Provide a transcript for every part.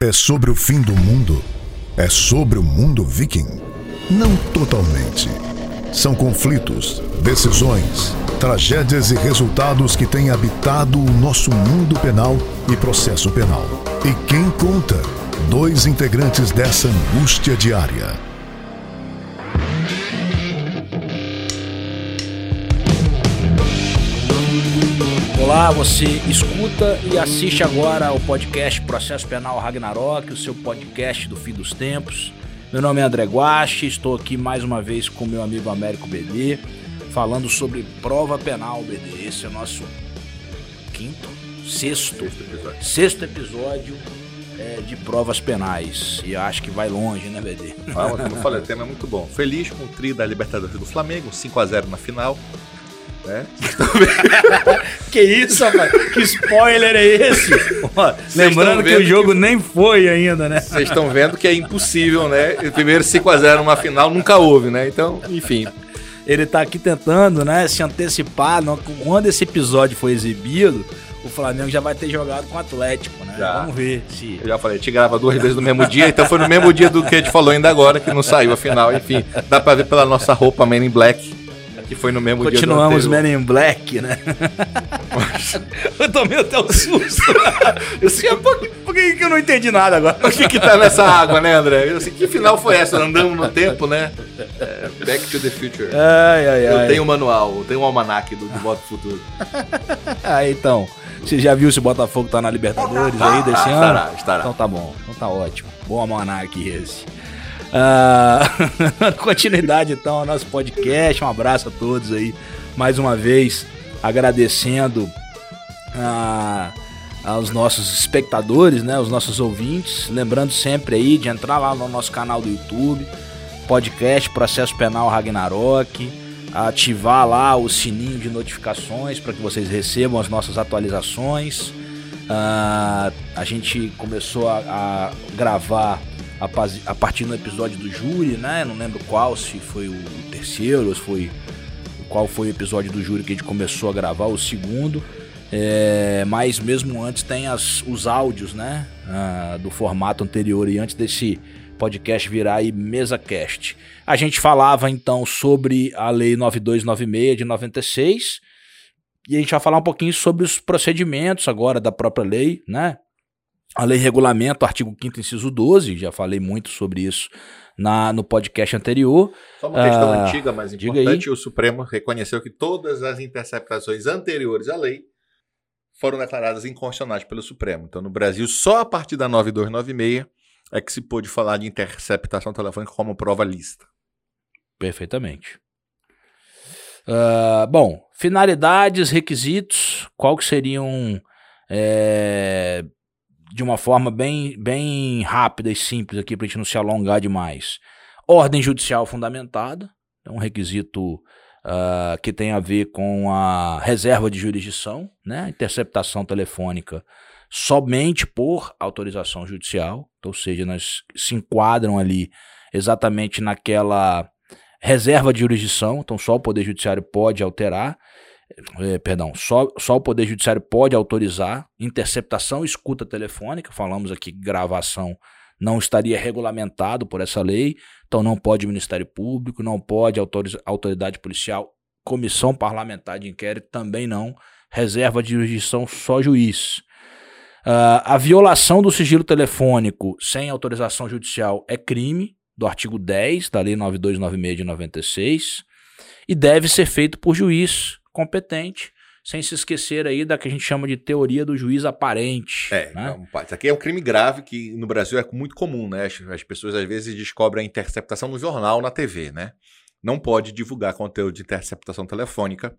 É sobre o fim do mundo? É sobre o mundo viking? Não totalmente. São conflitos, decisões, tragédias e resultados que têm habitado o nosso mundo penal e processo penal. E quem conta? Dois integrantes dessa angústia diária. Olá, você escuta e assiste agora o podcast Processo Penal Ragnarok, o seu podcast do fim dos tempos. Meu nome é André Guache, estou aqui mais uma vez com meu amigo Américo BD, falando sobre prova penal, BD. Esse é o nosso quinto, sexto, sexto episódio, sexto episódio é, de provas penais. E acho que vai longe, né, BD? Ah, como eu falei, o tema é muito bom. Feliz com o tri da Libertadores do Flamengo, 5 a 0 na final. Né? que isso, rapaz? Que spoiler é esse? lembrando que o jogo que... nem foi ainda, né? Vocês estão vendo que é impossível, né? O primeiro 5x0 numa final nunca houve, né? Então, enfim. Ele tá aqui tentando, né, se antecipar. Quando esse episódio foi exibido, o Flamengo já vai ter jogado com o Atlético, né? Já. Vamos ver se. Eu já falei, te grava duas vezes no mesmo dia, então foi no mesmo dia do que a gente falou ainda agora, que não saiu a final. Enfim, dá pra ver pela nossa roupa Man in Black que foi no mesmo Continuamos dia Continuamos Men in Black, né? eu tomei até um susto. eu sei, por, por que, que eu não entendi nada agora? O que que tá nessa água, né, André? Eu assim, que final foi essa? Andamos no tempo, né? É, back to the Future. Ai, ai, eu ai. tenho o um manual, eu tenho o um almanac do, do Voto Futuro. ah, então. Você já viu se o Botafogo tá na Libertadores aí desse ah, ano? Estará, estará. Então tá bom, então tá ótimo. Bom almanac esse. Uh, continuidade então ao nosso podcast. Um abraço a todos aí mais uma vez, agradecendo uh, aos nossos espectadores, né, os nossos ouvintes. Lembrando sempre aí de entrar lá no nosso canal do YouTube, podcast Processo Penal Ragnarok, ativar lá o sininho de notificações para que vocês recebam as nossas atualizações. Uh, a gente começou a, a gravar a, partir do episódio do júri, né? Não lembro qual, se foi o terceiro se foi qual foi o episódio do júri que a gente começou a gravar, o segundo. É, mas mesmo antes tem as, os áudios, né? Ah, do formato anterior e antes desse podcast virar aí MesaCast. A gente falava então sobre a Lei 9296 de 96 e a gente vai falar um pouquinho sobre os procedimentos agora da própria lei, né? A lei regulamento, artigo 5 inciso 12, já falei muito sobre isso na, no podcast anterior. Só uma questão ah, antiga, mas importante, o Supremo reconheceu que todas as interceptações anteriores à lei foram declaradas inconstitucionais pelo Supremo. Então, no Brasil, só a partir da 9296 é que se pôde falar de interceptação telefônica como prova lista. Perfeitamente. Uh, bom, finalidades, requisitos, qual que seriam é, de uma forma bem, bem rápida e simples aqui para a gente não se alongar demais. Ordem judicial fundamentada, é um requisito uh, que tem a ver com a reserva de jurisdição, né? interceptação telefônica somente por autorização judicial, ou seja, nós se enquadram ali exatamente naquela reserva de jurisdição, então só o Poder Judiciário pode alterar é, perdão, só, só o Poder Judiciário pode autorizar interceptação escuta telefônica. Falamos aqui que gravação não estaria regulamentado por essa lei, então não pode Ministério Público, não pode autoridade policial, comissão parlamentar de inquérito também não, reserva de jurisdição só juiz. Uh, a violação do sigilo telefônico sem autorização judicial é crime, do artigo 10 da Lei 9296 de 96, e deve ser feito por juiz competente, sem se esquecer aí da que a gente chama de teoria do juiz aparente. É, né? então, isso aqui é um crime grave que no Brasil é muito comum, né? As, as pessoas às vezes descobrem a interceptação no jornal, na TV, né? Não pode divulgar conteúdo de interceptação telefônica.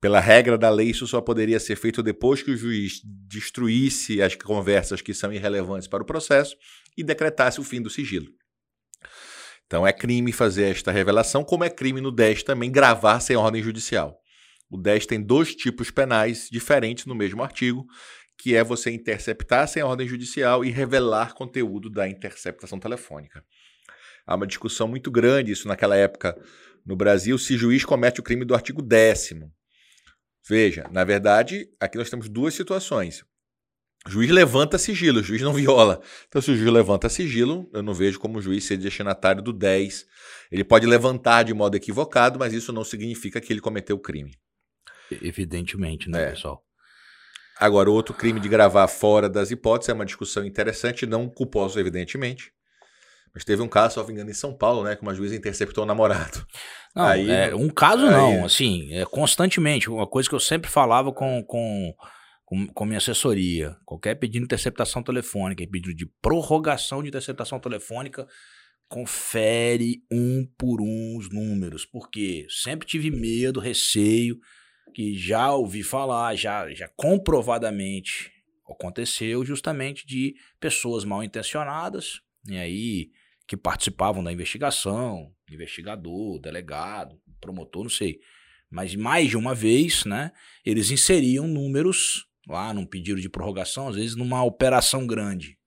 Pela regra da lei, isso só poderia ser feito depois que o juiz destruísse as conversas que são irrelevantes para o processo e decretasse o fim do sigilo. Então é crime fazer esta revelação, como é crime no 10 também gravar sem ordem judicial. O 10 tem dois tipos penais diferentes no mesmo artigo, que é você interceptar sem ordem judicial e revelar conteúdo da interceptação telefônica. Há uma discussão muito grande isso naquela época no Brasil, se juiz comete o crime do artigo 10 Veja, na verdade, aqui nós temos duas situações. O juiz levanta sigilo, o juiz não viola. Então, se o juiz levanta sigilo, eu não vejo como o juiz ser destinatário do 10. Ele pode levantar de modo equivocado, mas isso não significa que ele cometeu o crime. Evidentemente, né, É. pessoal? Agora, outro crime de gravar fora das hipóteses é uma discussão interessante, não culposo, evidentemente. Mas teve um caso, salvo engano, em São Paulo, né? Que uma juíza interceptou o namorado. Não, Aí- é, um caso aí- não, assim, é constantemente. Uma coisa que eu sempre falava com, com, com, com minha assessoria: qualquer pedido de interceptação telefônica e pedido de prorrogação de interceptação telefônica, confere um por um os números, porque sempre tive medo, receio, que já ouvi falar, já, já comprovadamente aconteceu justamente de pessoas mal intencionadas, e aí que participavam da investigação, investigador, delegado, promotor, não sei. Mas mais de uma vez, né, eles inseriam números lá num pedido de prorrogação, às vezes numa operação grande.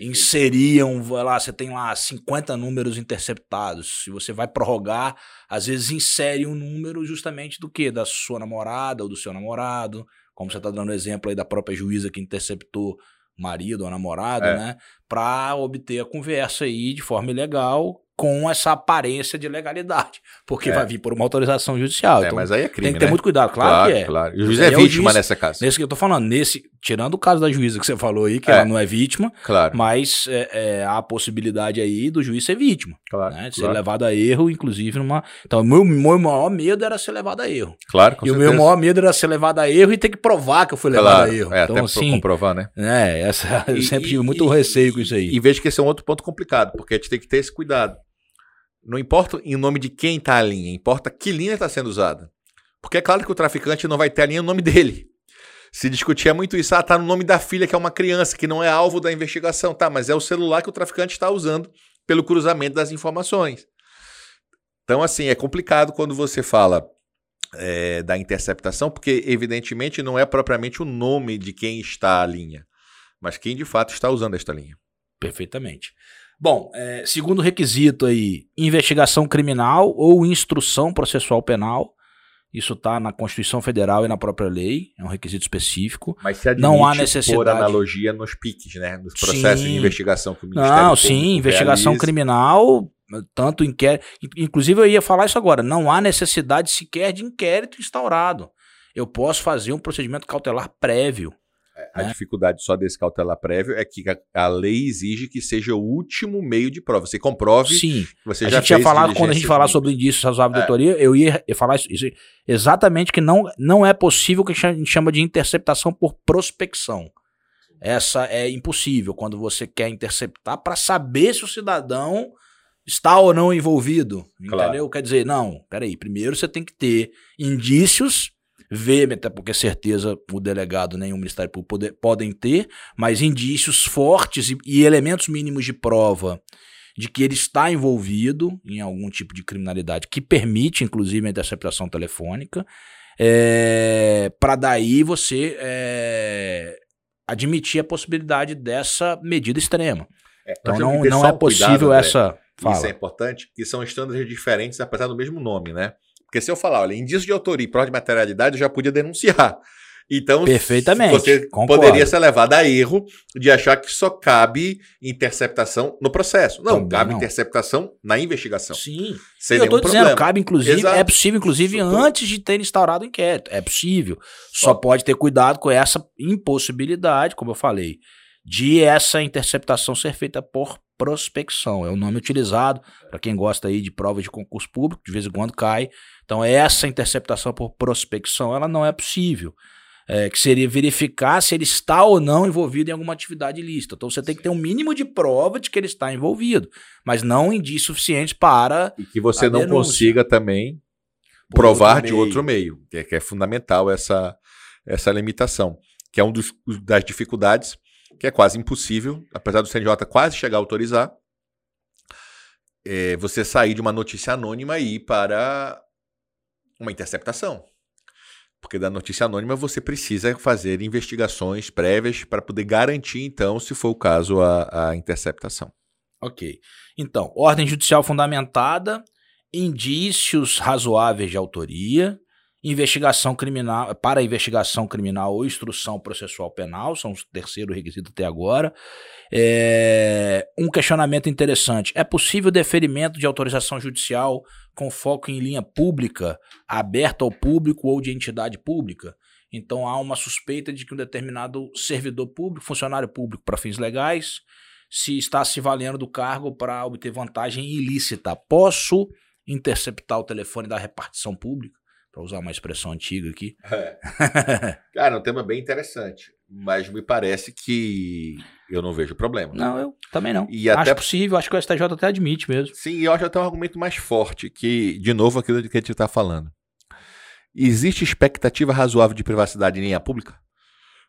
Inseriam, vai lá, você tem lá 50 números interceptados. Se você vai prorrogar, às vezes insere um número justamente do que? Da sua namorada ou do seu namorado. Como você está dando exemplo aí da própria juíza que interceptou o marido ou namorado, É. né? Para obter a conversa aí de forma ilegal com essa aparência de legalidade. Porque É. vai vir por uma autorização judicial. É, então mas aí é crime, tem que ter né? muito cuidado, claro, que é. claro. O juiz é é vítima juiz- nessa casa. Nesse que eu tô falando, nesse, tirando o caso da juíza que você falou aí, que É. ela não é vítima, Claro, mas é, é, há a possibilidade aí do juiz ser vítima, claro. né? De ser claro. levado a erro, inclusive numa. Então, o meu, meu maior medo era ser levado a erro. Claro, com e o certeza. meu maior medo era ser levado a erro e ter que provar que eu fui levado Claro, a erro. é, então, até assim, comprovar, né? é, essa, eu E- sempre tive muito e- receio com isso aí. E vejo que esse é um outro ponto complicado, porque a gente tem que ter esse cuidado. Não importa em nome de quem está a linha, importa que linha está sendo usada. Porque é claro que o traficante não vai ter a linha no nome dele. Se discutia muito isso, ah, tá no nome da filha, que é uma criança, que não é alvo da investigação. Tá, mas é o celular que o traficante está usando pelo cruzamento das informações. Então, assim, é complicado quando você fala é, da interceptação, porque, evidentemente, não é propriamente o nome de quem está a linha, mas quem de fato está usando esta linha. Perfeitamente. Bom, é, segundo requisito aí, investigação criminal ou instrução processual penal. Isso está na Constituição Federal e na própria lei, é um requisito específico. Mas se Não há por necessidade. analogia nos piques, né? Nos processos Sim. de investigação que o Ministério Não, sim, investigação realiza. criminal, tanto inquérito. Inclusive, eu ia falar isso agora. Não há necessidade sequer de inquérito instaurado. Eu posso fazer um procedimento cautelar prévio. A né? dificuldade só desse cautelar prévio é que a, a lei exige que seja o último meio de prova. Você comprove Sim. que você a já gente ia falar, quando a gente falar sobre indícios razoáveis de É. autoria, eu ia ia falar isso, isso exatamente que não, não é possível o que a gente chama de interceptação por prospecção. Essa é impossível quando você quer interceptar para saber se o cidadão está ou não envolvido. Claro. Entendeu? Quer dizer, não, peraí, primeiro você tem que ter indícios, ver, até porque certeza o delegado nem o Ministério Público pode- podem ter, mas indícios fortes e, e elementos mínimos de prova de que ele está envolvido em algum tipo de criminalidade que permite, inclusive, a interceptação telefônica, para daí você é, admitir a possibilidade dessa medida extrema. É, Então não, não é possível cuidado, essa. Fala. Isso é importante, que são estándares diferentes, apesar do mesmo nome, né? Porque se eu falar, olha, indício de autoria e prova de materialidade, eu já podia denunciar. Então, Perfeitamente, você concordo. poderia ser levado a erro de achar que só cabe interceptação no processo. Não, Também cabe não. interceptação na investigação. Sim. Sem eu nenhum dizendo, problema. cabe inclusive, Exato. é possível inclusive Isso, antes de ter instaurado o inquérito. É possível. Só Ó. pode ter cuidado com essa impossibilidade, como eu falei, de essa interceptação ser feita por prospecção. É o nome utilizado para quem gosta aí de provas de concurso público, de vez em quando cai. Então essa interceptação por prospecção, ela não é possível. É, que seria verificar se ele está ou não envolvido em alguma atividade ilícita. Então você tem que ter um mínimo de prova de que ele está envolvido, mas não indícios suficientes para E que você não denúncia. consiga também Por provar outro de outro meio, que é, que é fundamental essa, essa limitação, que é um dos, das dificuldades, que é quase impossível, apesar do CNJ quase chegar a autorizar, é você sair de uma notícia anônima e ir para uma interceptação. Porque da notícia anônima você precisa fazer investigações prévias para poder garantir, então, se for o caso, a, a interceptação. Ok. Então, ordem judicial fundamentada, indícios razoáveis de autoria investigação criminal, para investigação criminal ou instrução processual penal, são os terceiro requisito até agora. É, um questionamento interessante: é possível deferimento de autorização judicial com foco em linha pública, aberta ao público ou de entidade pública? Então há uma suspeita de que um determinado servidor público, funcionário público para fins legais, se está se valendo do cargo para obter vantagem ilícita. Posso interceptar o telefone da repartição pública? Para usar uma expressão antiga aqui. É. Cara, é um tema bem interessante, mas me parece que eu não vejo problema. Não, eu também não. E acho até... possível, acho que o STJ até admite mesmo. Sim, e eu acho até um argumento mais forte, que, de novo, aquilo que a gente está falando. Existe expectativa razoável de privacidade em linha pública?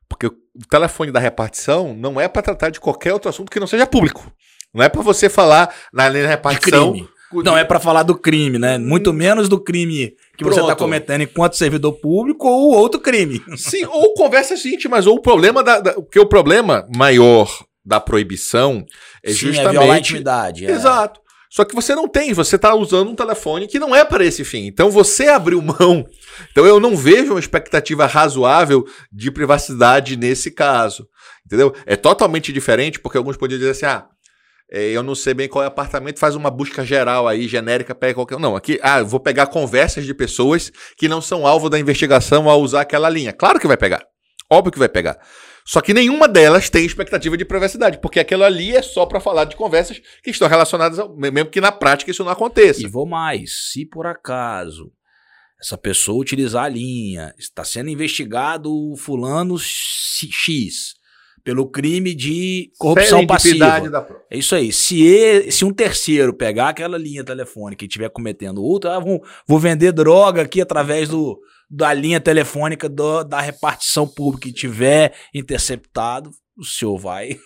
Porque o telefone da repartição não é para tratar de qualquer outro assunto que não seja público. Não é para você falar na linha da repartição. De crime. Não é para falar do crime, né? Muito menos do crime que Pronto. você está cometendo enquanto servidor público ou outro crime. Sim, ou conversas íntimas, ou o problema da, da porque o problema maior da proibição é Sim, justamente é violar a intimidade. É. Exato. Só que você não tem, você está usando um telefone que não é para esse fim. Então você abriu mão. Então eu não vejo uma expectativa razoável de privacidade nesse caso. Entendeu? É totalmente diferente, porque alguns poderiam dizer assim: ah, é, eu não sei bem qual é o apartamento, faz uma busca geral aí, genérica, pega qualquer. Não, aqui, ah, vou pegar conversas de pessoas que não são alvo da investigação ao usar aquela linha. Claro que vai pegar. Óbvio que vai pegar. Só que nenhuma delas tem expectativa de privacidade, porque aquilo ali é só para falar de conversas que estão relacionadas, ao, mesmo que na prática isso não aconteça. E vou mais, se por acaso essa pessoa utilizar a linha, está sendo investigado fulano X, pelo crime de corrupção passiva. É isso aí. Se, ele, se um terceiro pegar aquela linha telefônica e estiver cometendo outra, ah, vou, vou vender droga aqui através do, da linha telefônica do, da repartição pública e tiver interceptado, o senhor vai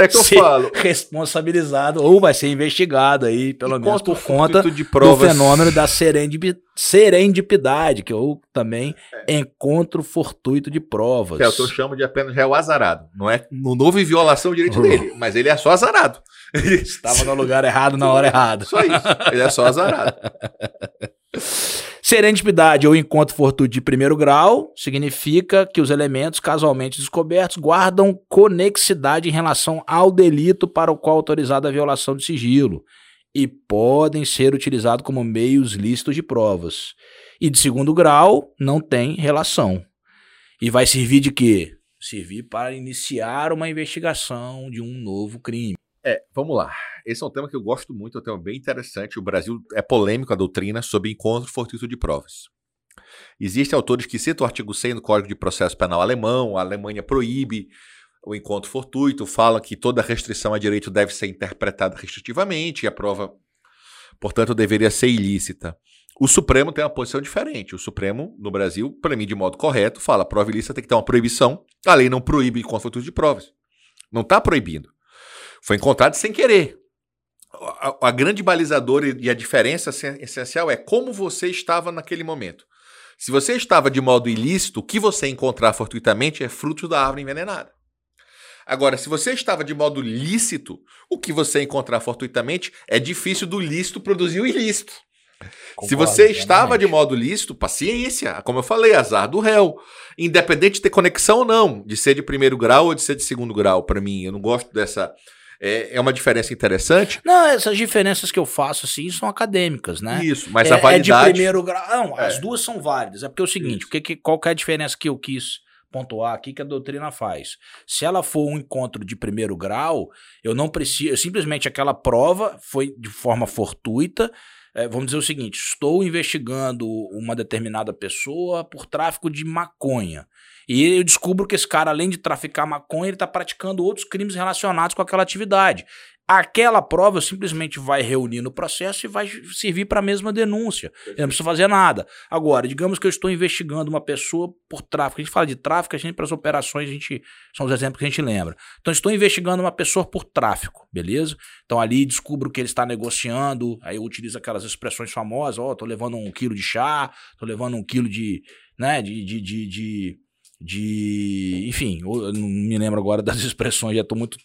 é que eu falo. responsabilizado ou vai ser investigado aí, pelo menos por conta do fenômeno da serendipidade, que eu também é. encontro fortuito de provas. É, eu chamo de apenas réu azarado. Não, é, não houve violação do direito dele, mas ele é só azarado. Estava no lugar errado na hora errada. Só isso. Ele é só azarado. Serendipidade ou encontro fortuito de primeiro grau significa que os elementos casualmente descobertos guardam conexidade em relação ao delito para o qual autorizada a violação de sigilo e podem ser utilizados como meios lícitos de provas. E de segundo grau não tem relação. E vai servir de quê? Servir para iniciar uma investigação de um novo crime. É, vamos lá. Esse é um tema que eu gosto muito, é um tema bem interessante. O Brasil é polêmico a doutrina sobre encontro fortuito de provas. Existem autores que citam o artigo 100 do Código de Processo Penal alemão, a Alemanha proíbe o encontro fortuito, fala que toda restrição a direito deve ser interpretada restritivamente e a prova, portanto, deveria ser ilícita. O Supremo tem uma posição diferente. O Supremo, no Brasil, para mim, de modo correto, fala prova ilícita tem que ter uma proibição. A lei não proíbe encontro fortuito de provas. Não está proibindo. Foi encontrado sem querer. A, a grande balizadora e a diferença essencial é como você estava naquele momento. Se você estava de modo ilícito, o que você encontrar fortuitamente é fruto da árvore envenenada. Agora, se você estava de modo lícito, o que você encontrar fortuitamente é difícil do lícito produzir o ilícito. Concordo, se você estava de modo lícito, paciência, como eu falei, azar do réu. Independente de ter conexão ou não, de ser de primeiro grau ou de ser de segundo grau, para mim, eu não gosto dessa é, é uma diferença interessante. Não, essas diferenças que eu faço, assim, são acadêmicas, né? Isso, mas é, a validade... É de primeiro grau. Não, é. as duas são válidas. É porque é o seguinte, que, que, qual que é a diferença que eu quis pontuar aqui que a doutrina faz? Se ela for um encontro de primeiro grau, eu não preciso... Simplesmente aquela prova foi de forma fortuita, é, vamos dizer o seguinte: estou investigando uma determinada pessoa por tráfico de maconha. E eu descubro que esse cara, além de traficar maconha, ele está praticando outros crimes relacionados com aquela atividade. Aquela prova simplesmente vai reunir no processo e vai servir para a mesma denúncia. Eu não preciso fazer nada. Agora, digamos que eu estou investigando uma pessoa por tráfico. A gente fala de tráfico, a gente, para as operações, a gente, são os exemplos que a gente lembra. Então, estou investigando uma pessoa por tráfico, beleza? Então, ali descubro que ele está negociando, aí eu utilizo aquelas expressões famosas: ó, oh, estou levando um quilo de chá, estou levando um quilo de, né, de, de, de, de de. Enfim, não me lembro agora das expressões, já estou muito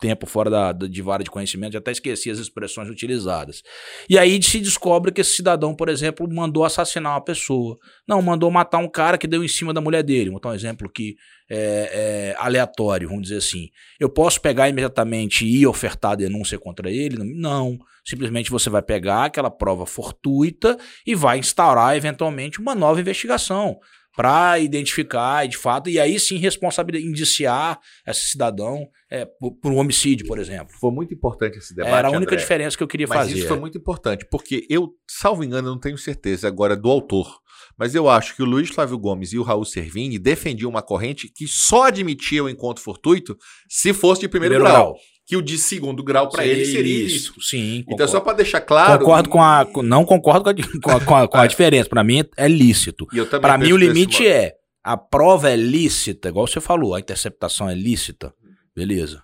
tempo fora da, de vara de conhecimento, já até esqueci as expressões utilizadas. E aí se descobre que esse cidadão, por exemplo, mandou assassinar uma pessoa. Não, mandou matar um cara que deu em cima da mulher dele. Vou dar um exemplo que é, é, aleatório, vamos dizer assim. Eu posso pegar imediatamente e ofertar denúncia contra ele? Não. Simplesmente você vai pegar aquela prova fortuita e vai instaurar eventualmente uma nova investigação para identificar, de fato, e aí sim responsabilizar, indiciar esse cidadão é, por, por, um homicídio, por exemplo. Foi muito importante esse debate. Era a única André, diferença que eu queria mas fazer. Isso foi muito importante, porque eu, salvo engano, não tenho certeza agora do autor. Mas eu acho que o Luiz Flávio Gomes e o Raul Servini defendiam uma corrente que só admitia o encontro fortuito se fosse de primeiro, primeiro grau. grau que o de segundo grau para ele seria isso. Sim, concordo. Então, só para deixar claro. Concordo com a. Não concordo com a, com a, com a, é. diferença. Para mim é lícito. Para mim, o limite é. A prova é lícita, igual você falou, a interceptação é lícita. Beleza.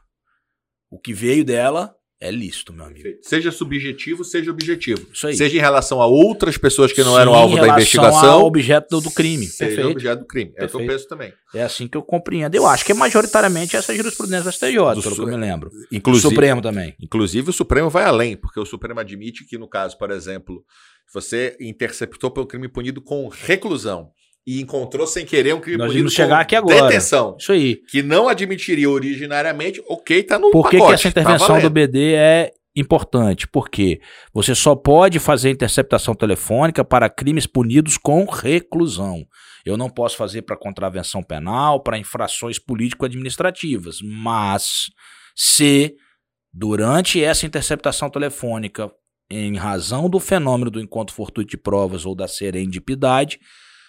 O que veio dela é lícito, meu amigo. Seja subjetivo, seja objetivo. Isso aí. Seja em relação a outras pessoas que não Sim, eram alvo da investigação. Ao objeto do, crime. Seja Perfeito. objeto do crime. É o que eu penso também. É assim que eu compreendo. Eu acho que é majoritariamente essa jurisprudência do STJ, do pelo que eu me lembro. Inclusive, o Supremo também. Inclusive, o Supremo vai além, porque o Supremo admite que, no caso, por exemplo, você interceptou pelo crime punido com reclusão e encontrou sem querer um crime Nós punido chegar aqui agora. detenção. Isso aí. Que não admitiria originariamente, ok, tá no Por que, pacote, que essa intervenção tá do BD é importante? Porque você só pode fazer interceptação telefônica para crimes punidos com reclusão. Eu não posso fazer para contravenção penal, para infrações político-administrativas, mas se durante essa interceptação telefônica, em razão do fenômeno do encontro fortuito de provas ou da serendipidade,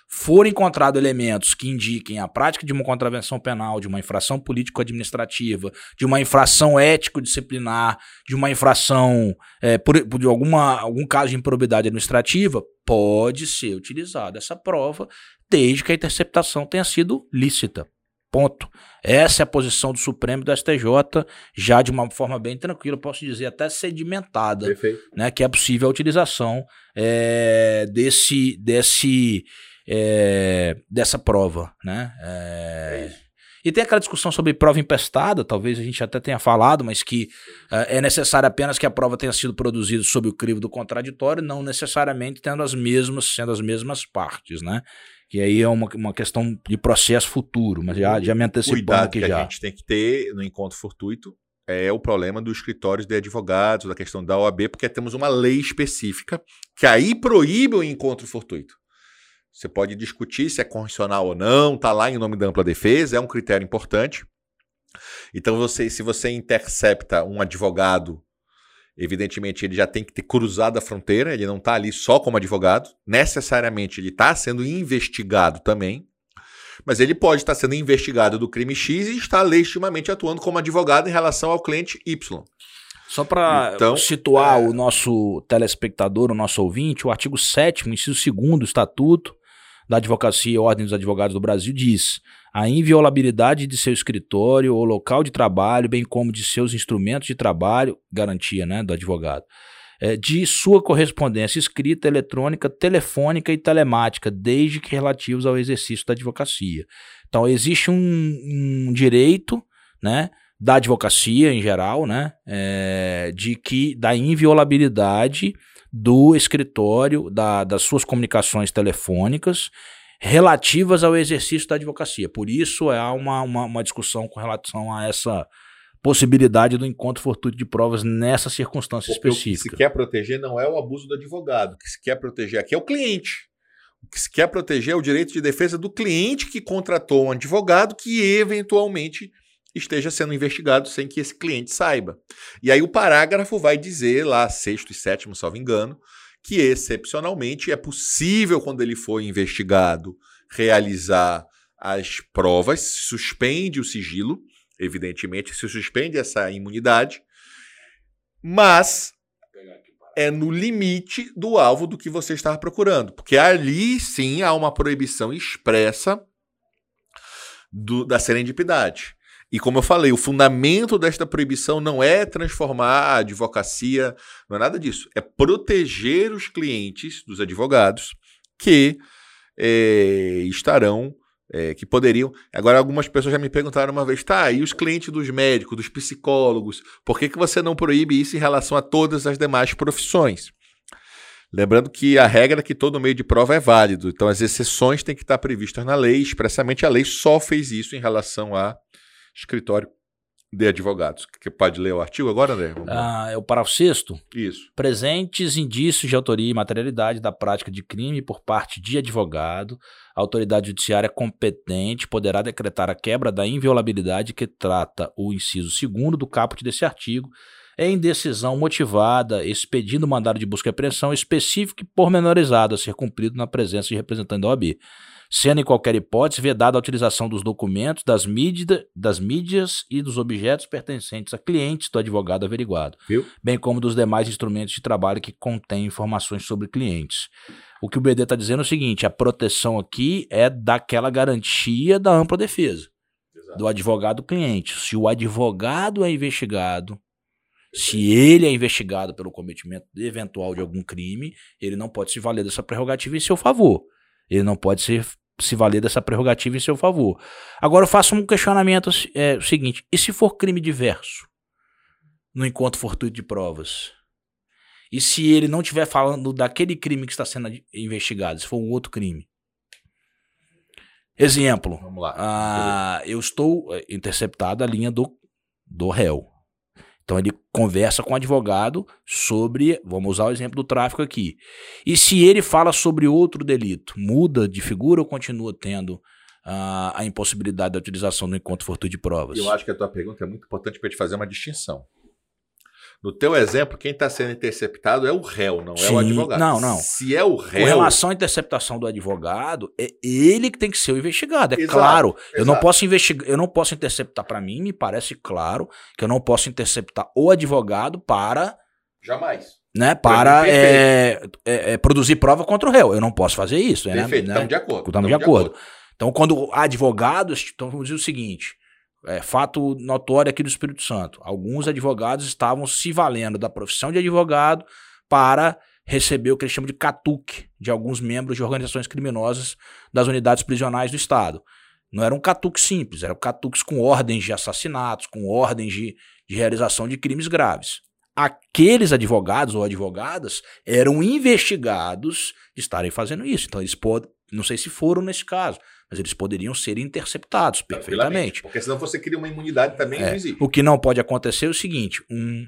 for encontrado elementos que indiquem a prática de uma contravenção penal, de uma infração político-administrativa, de uma infração ético-disciplinar, de uma infração é, por, de alguma, algum caso de improbidade administrativa, pode ser utilizada essa prova desde que a interceptação tenha sido lícita. Ponto. Essa é a posição do Supremo e do STJ, já de uma forma bem tranquila, posso dizer até sedimentada, Perfeito. né, que é possível a utilização é, desse, desse é, dessa prova, né? É, e tem aquela discussão sobre prova empestada, talvez a gente até tenha falado, mas que é, é necessário apenas que a prova tenha sido produzida sob o crivo do contraditório, não necessariamente tendo as mesmas, sendo as mesmas partes, né? Que aí é uma, uma questão de processo futuro, mas já, já me antecipando Cuidado aqui que já. a gente tem que ter no encontro fortuito é o problema dos escritórios de advogados, da questão da OAB, porque temos uma lei específica que aí proíbe o encontro fortuito. Você pode discutir se é constitucional ou não, está lá em nome da ampla defesa, é um critério importante. Então, você, se você intercepta um advogado, evidentemente ele já tem que ter cruzado a fronteira, ele não está ali só como advogado, necessariamente ele está sendo investigado também, mas ele pode estar sendo investigado do crime X e está legitimamente atuando como advogado em relação ao cliente Y. Só para então, situar é... o nosso telespectador, o nosso ouvinte, o artigo 7 inciso 2 do Estatuto da Advocacia e Ordem dos Advogados do Brasil diz: a inviolabilidade de seu escritório ou local de trabalho, bem como de seus instrumentos de trabalho, garantia né, do advogado, é, de sua correspondência escrita, eletrônica, telefônica e telemática, desde que relativos ao exercício da advocacia. Então, existe um, um direito, né? da advocacia em geral, né, é, de que da inviolabilidade do escritório, da, das suas comunicações telefônicas relativas ao exercício da advocacia. Por isso há uma, uma, uma discussão com relação a essa possibilidade do encontro fortuito de provas nessa circunstância Porque específica. O que se quer proteger não é o abuso do advogado, o que se quer proteger aqui é o cliente. O que se quer proteger é o direito de defesa do cliente que contratou um advogado que eventualmente esteja sendo investigado sem que esse cliente saiba. E aí o parágrafo vai dizer lá, sexto e sétimo, salvo engano, que excepcionalmente é possível, quando ele for investigado, realizar as provas, suspende o sigilo, evidentemente, se suspende essa imunidade, mas é no limite do alvo do que você está procurando, porque ali sim há uma proibição expressa do, da serendipidade. E como eu falei, o fundamento desta proibição não é transformar a advocacia, não é nada disso. É proteger os clientes dos advogados que é, estarão é, que poderiam. Agora, algumas pessoas já me perguntaram uma vez, tá, e os clientes dos médicos, dos psicólogos, por que, que você não proíbe isso em relação a todas as demais profissões? Lembrando que a regra é que todo meio de prova é válido, então as exceções têm que estar previstas na lei, expressamente a lei só fez isso em relação a escritório de advogados. Que pode ler o artigo agora, André? Ah, é o parágrafo sexto. Isso. Presentes indícios de autoria e materialidade da prática de crime por parte de advogado, a autoridade judiciária competente poderá decretar a quebra da inviolabilidade que trata o inciso segundo do caput desse artigo, em decisão motivada, expedindo mandado de busca e apreensão específico e pormenorizado a ser cumprido na presença de representante da OAB sendo em qualquer hipótese vedada a utilização dos documentos, das, mídia, das mídias e dos objetos pertencentes a clientes do advogado averiguado, Viu? bem como dos demais instrumentos de trabalho que contêm informações sobre clientes. O que o BD está dizendo é o seguinte: a proteção aqui é daquela garantia da ampla defesa Exato. do advogado cliente. Se o advogado é investigado, se ele é investigado pelo cometimento eventual de algum crime, ele não pode se valer dessa prerrogativa em seu favor. Ele não pode ser, se valer dessa prerrogativa em seu favor. Agora eu faço um questionamento é, o seguinte: e se for crime diverso no encontro fortuito de provas? E se ele não estiver falando daquele crime que está sendo investigado, se for um outro crime? Exemplo. Vamos lá. Ah, eu estou eh, interceptado a linha do, do réu. Então ele conversa com o advogado sobre, vamos usar o exemplo do tráfico aqui. E se ele fala sobre outro delito, muda de figura ou continua tendo uh, a impossibilidade da utilização do encontro fortuito de provas? Eu acho que a tua pergunta é muito importante para te fazer uma distinção. No teu exemplo, quem está sendo interceptado é o réu, não Sim, é o advogado. Não, não. Se é o réu. Com relação à interceptação do advogado, é ele que tem que ser o investigado. É exato, claro. Exato. Eu não posso investigar, eu não posso interceptar para mim, me parece claro que eu não posso interceptar o advogado para. Jamais. Né, para é, é, é, produzir prova contra o réu. Eu não posso fazer isso. Perfeito, né, estamos de acordo. Estamos de, de acordo. acordo. Então, quando advogados, então vamos dizer o seguinte: é, fato notório aqui do Espírito Santo. Alguns advogados estavam se valendo da profissão de advogado para receber o que eles chamam de catuque de alguns membros de organizações criminosas das unidades prisionais do Estado. Não era um catuque simples, eram catuques com ordens de assassinatos, com ordens de, de realização de crimes graves. Aqueles advogados ou advogadas eram investigados de estarem fazendo isso. Então, eles podem, não sei se foram nesse caso, mas eles poderiam ser interceptados perfeitamente. Porque senão você cria uma imunidade também é, invisível. O que não pode acontecer é o seguinte: um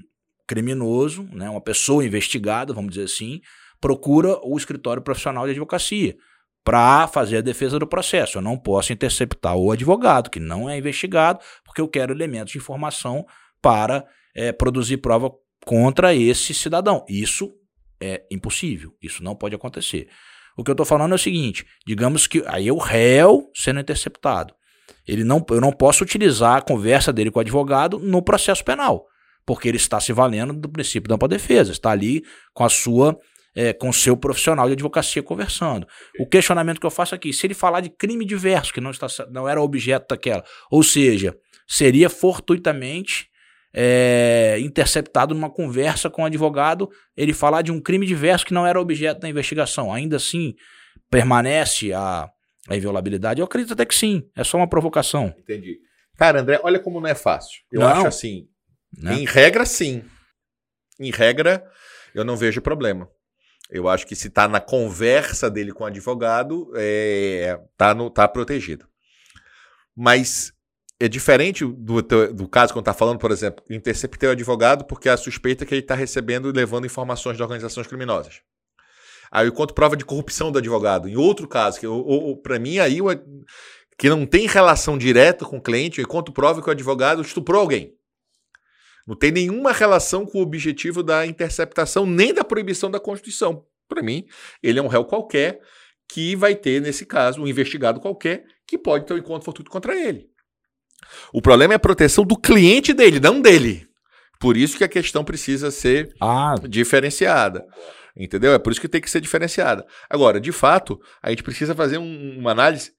criminoso, né, uma pessoa investigada, vamos dizer assim, procura o escritório profissional de advocacia para fazer a defesa do processo. Eu não posso interceptar o advogado, que não é investigado, porque eu quero elementos de informação para é, produzir prova contra esse cidadão. Isso é impossível, isso não pode acontecer. O que eu estou falando é o seguinte: digamos que aí é o réu sendo interceptado. Ele não, eu não posso utilizar a conversa dele com o advogado no processo penal, porque ele está se valendo do princípio da ampla defesa, está ali com a sua é, com o seu profissional de advocacia conversando. O questionamento que eu faço aqui, se ele falar de crime diverso, que não, está, não era objeto daquela, ou seja, seria fortuitamente é, interceptado numa conversa com o um advogado, ele falar de um crime diverso que não era objeto da investigação. Ainda assim, permanece a, a inviolabilidade? Eu acredito até que sim. É só uma provocação. Entendi. Cara, André, olha como não é fácil. Eu não. acho assim. Né? Em regra, sim. Em regra, eu não vejo problema. Eu acho que se está na conversa dele com o advogado, é, tá, no, tá protegido. Mas é diferente do, do caso quando está falando, por exemplo, interceptei o advogado porque a suspeita é que ele está recebendo e levando informações de organizações criminosas. Aí eu conto prova de corrupção do advogado. Em outro caso, que para mim aí que não tem relação direta com o cliente, eu conto prova que o advogado estuprou alguém. Não tem nenhuma relação com o objetivo da interceptação nem da proibição da Constituição. Para mim, ele é um réu qualquer que vai ter, nesse caso, um investigado qualquer que pode ter um encontro fortuito contra ele. O problema é a proteção do cliente dele, não dele. Por isso que a questão precisa ser ah. diferenciada. Entendeu? É por isso que tem que ser diferenciada. Agora, de fato, a gente precisa fazer um, uma análise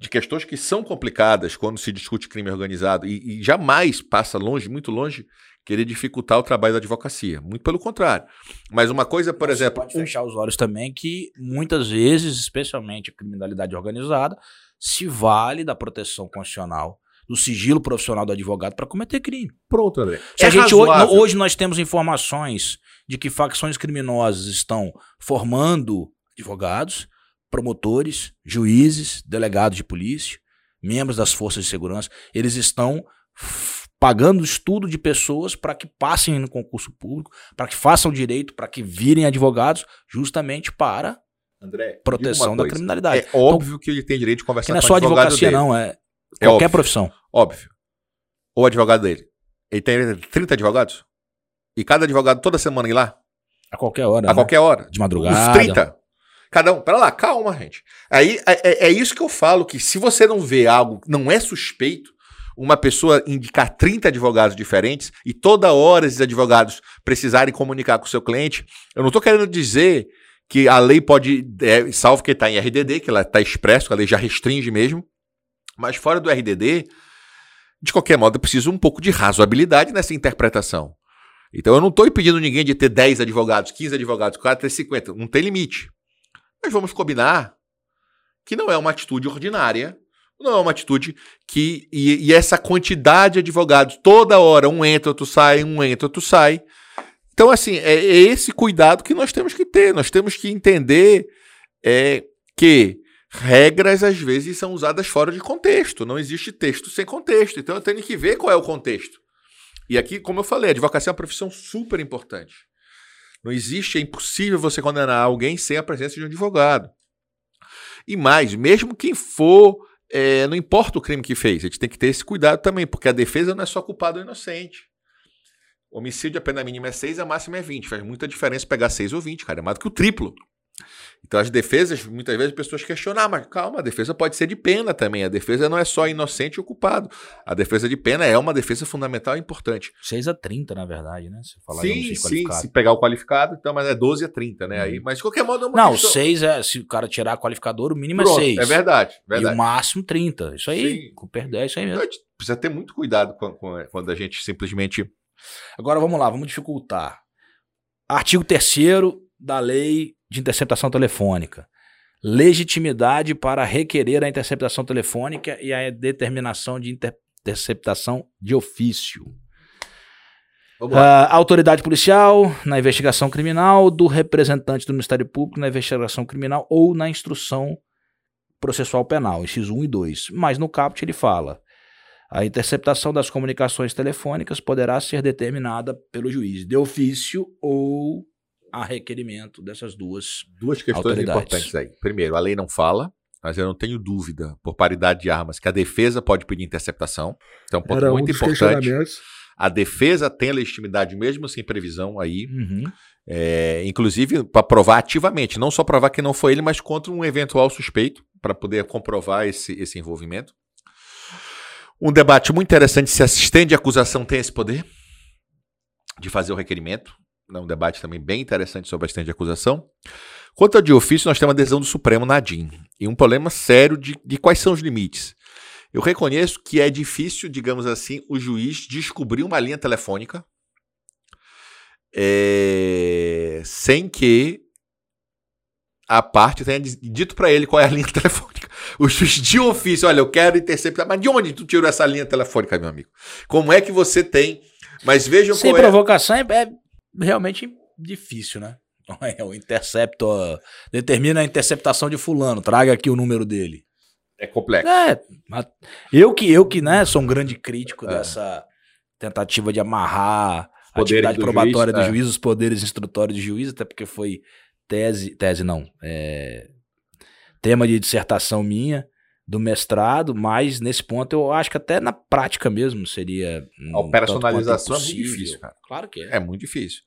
de questões que são complicadas quando se discute crime organizado e, e, jamais passa longe, muito longe, querer dificultar o trabalho da advocacia. Muito pelo contrário. Mas uma coisa, por Você exemplo. Pode fechar os olhos também que muitas vezes, especialmente a criminalidade organizada, se vale da proteção constitucional, do sigilo profissional do advogado para cometer crime. Pronto, André. Se É a gente hoje, hoje nós temos informações de que facções criminosas estão formando advogados, promotores, juízes, delegados de polícia, membros das forças de segurança, eles estão pagando estudo de pessoas para que passem no concurso público, para que façam direito, para que virem advogados, justamente para André, proteção da criminalidade. É óbvio que ele tem direito de conversar Que não é com só advogado advocacia, dele. não, é É qualquer óbvio. profissão. Óbvio. O advogado dele. Ele tem 30 advogados? E cada advogado toda semana ir lá? A qualquer hora. A né? qualquer hora? De madrugada. Os 30. Cada um. Pera lá, calma, gente. Aí é, é- é isso que eu falo: que se você não vê algo não é suspeito, uma pessoa indicar 30 advogados diferentes e toda hora esses advogados precisarem comunicar com o seu cliente, eu não estou querendo dizer que a lei pode, é, salvo que está em RDD, que ela está expresso, que a lei já restringe mesmo, mas fora do RDD, de qualquer modo, eu preciso um pouco de razoabilidade nessa interpretação. Então eu não estou impedindo ninguém de ter 10 advogados, 15 advogados, o cara ter 50, não tem limite. Mas vamos combinar que não é uma atitude ordinária, não é uma atitude que. E, e essa quantidade de advogados, toda hora, um entra, outro sai, um entra, outro sai. Então, assim, é, é esse cuidado que nós temos que ter. Nós temos que entender é, que regras, às vezes, são usadas fora de contexto. Não existe texto sem contexto. Então, eu tenho que ver qual é o contexto. E aqui, como eu falei, a advocacia é uma profissão super importante. Não existe, é impossível você condenar alguém sem a presença de um advogado. E mais, mesmo quem for, é, não importa o crime que fez, a gente tem que ter esse cuidado também, porque a defesa não é só culpado ou inocente. Homicídio, a pena mínima é 6, a máxima é 20. Faz muita diferença pegar 6 ou 20, cara. É mais do que o triplo. Então as defesas, muitas vezes as pessoas questionam, ah, mas calma, a defesa pode ser de pena também. A defesa não é só inocente ou culpado. A defesa de pena é uma defesa fundamental e importante. 6 a 30, na verdade, né? Se falar Sim, sim, se pegar o qualificado, então, mas é 12 a 30, né? Uhum. Aí, mas de qualquer modo é uma Não, questão- 6 é. Se o cara tirar qualificador, o mínimo Pronto, é 6. É verdade, E verdade. o máximo 30. Isso aí, com perdão, é isso aí Então, mesmo. gente precisa ter muito cuidado com- com- quando a gente simplesmente. Agora vamos lá, vamos dificultar. Artigo 3 da Lei de Interceptação Telefônica. Legitimidade para requerer a interceptação telefônica e a determinação de inter- interceptação de ofício. Ah, autoridade policial na investigação criminal, do representante do Ministério Público na investigação criminal ou na instrução processual penal, inciso 1 e 2. Mas no caput ele fala: a interceptação das comunicações telefônicas poderá ser determinada pelo juiz de ofício ou a requerimento dessas duas. Duas questões importantes aí. Primeiro, a lei não fala, mas eu não tenho dúvida, por paridade de armas, que a defesa pode pedir interceptação. Então, um ponto Era um muito dos importante. A defesa tem a legitimidade mesmo sem previsão aí, Uhum. é, inclusive para provar ativamente, não só provar que não foi ele, mas contra um eventual suspeito, para poder comprovar esse, esse envolvimento. Um debate muito interessante se assistente de acusação tem esse poder de fazer o requerimento. É um debate também bem interessante sobre assistente de acusação. Quanto ao de ofício, nós temos a adesão do Supremo na DIN. E um problema sério de, de quais são os limites. Eu reconheço que é difícil, digamos assim, o juiz descobrir uma linha telefônica é, sem que a parte tenha dito para ele qual é a linha telefônica. O juiz de ofício, olha, eu quero interceptar. Mas de onde tu tirou essa linha telefônica, meu amigo? Como é que você tem? Mas vejam Sem qual é. provocação é, é realmente difícil, né? É, O intercepto determina a interceptação de fulano, traga aqui o número dele. É complexo. É, mas eu que eu que, né, sou um grande crítico É. dessa tentativa de amarrar a atividade do probatória juiz, do é. juiz, os poderes instrutórios do juiz, até porque foi tese, tese não, é, tema de dissertação minha do mestrado, mas nesse ponto eu acho que até na prática mesmo seria um A operacionalização é muito difícil, cara. Claro que é. É muito difícil.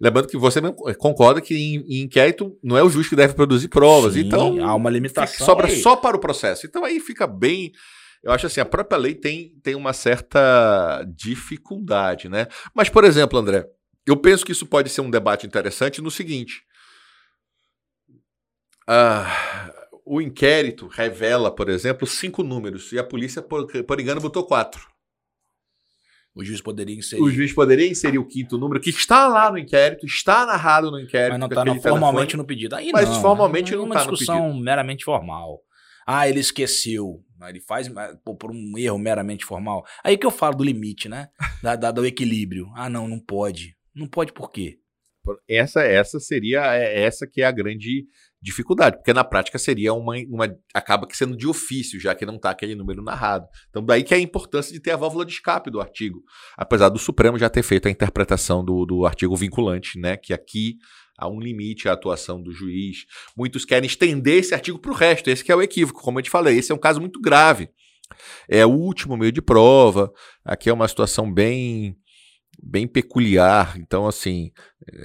Lembrando que você concorda que em, inquérito não é o juiz que deve produzir provas. Sim, então, há uma limitação. sobra aí. só para o processo. Então aí fica bem. Eu acho assim, a própria lei tem, tem uma certa dificuldade, né? Mas, por exemplo, André, eu penso que isso pode ser um debate interessante no seguinte. Ah, o inquérito revela, por exemplo, cinco números e a polícia, por, por engano, botou quatro. O juiz poderia inserir. O juiz poderia inserir o quinto número, que está lá no inquérito, está narrado no inquérito. Mas não está aquele formalmente no pedido. Aí Mas não. formalmente é não uma tá discussão meramente formal. Ah, ele esqueceu. Ele faz pô, por um erro meramente formal. Aí que eu falo do limite, né? Da, da, do equilíbrio. Ah, não, não pode. Não pode por quê? Essa, essa seria é, essa que é a grande dificuldade, porque na prática seria uma, uma acaba que sendo de ofício, já que não está aquele número narrado. Então daí que é a importância de ter a válvula de escape do artigo, apesar do Supremo já ter feito a interpretação do, do artigo vinculante, né, que aqui há um limite à atuação do juiz. Muitos querem estender esse artigo para o resto, esse que é o equívoco, como eu te falei, esse é um caso muito grave. É o último meio de prova, aqui é uma situação bem bem peculiar. Então, assim,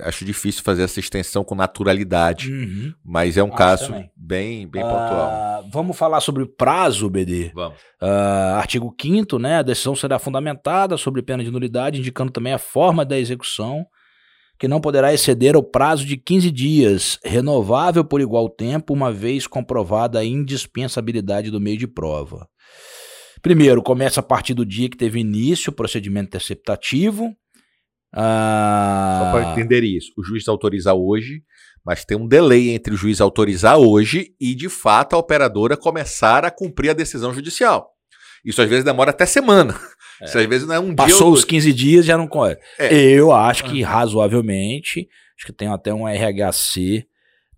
acho difícil fazer essa extensão com naturalidade. Uhum. Mas é um acho caso também. bem, bem uh, pontual. Vamos falar sobre o prazo, BD? Vamos. Uh, artigo 5 né? A decisão será fundamentada sobre pena de nulidade, indicando também a forma da execução, que não poderá exceder o prazo de 15 dias, renovável por igual tempo, uma vez comprovada a indispensabilidade do meio de prova. Primeiro, começa a partir do dia que teve início o procedimento interceptativo. Ah... Só para entender isso, o juiz autoriza hoje, mas tem um delay entre o juiz autorizar hoje e, de fato, a operadora começar a cumprir a decisão judicial. Isso às vezes demora até semana. É. Isso às vezes não é um Passou dia. Passou os 15 dias, já não corre. É. Eu acho que razoavelmente, acho que tem até um RHC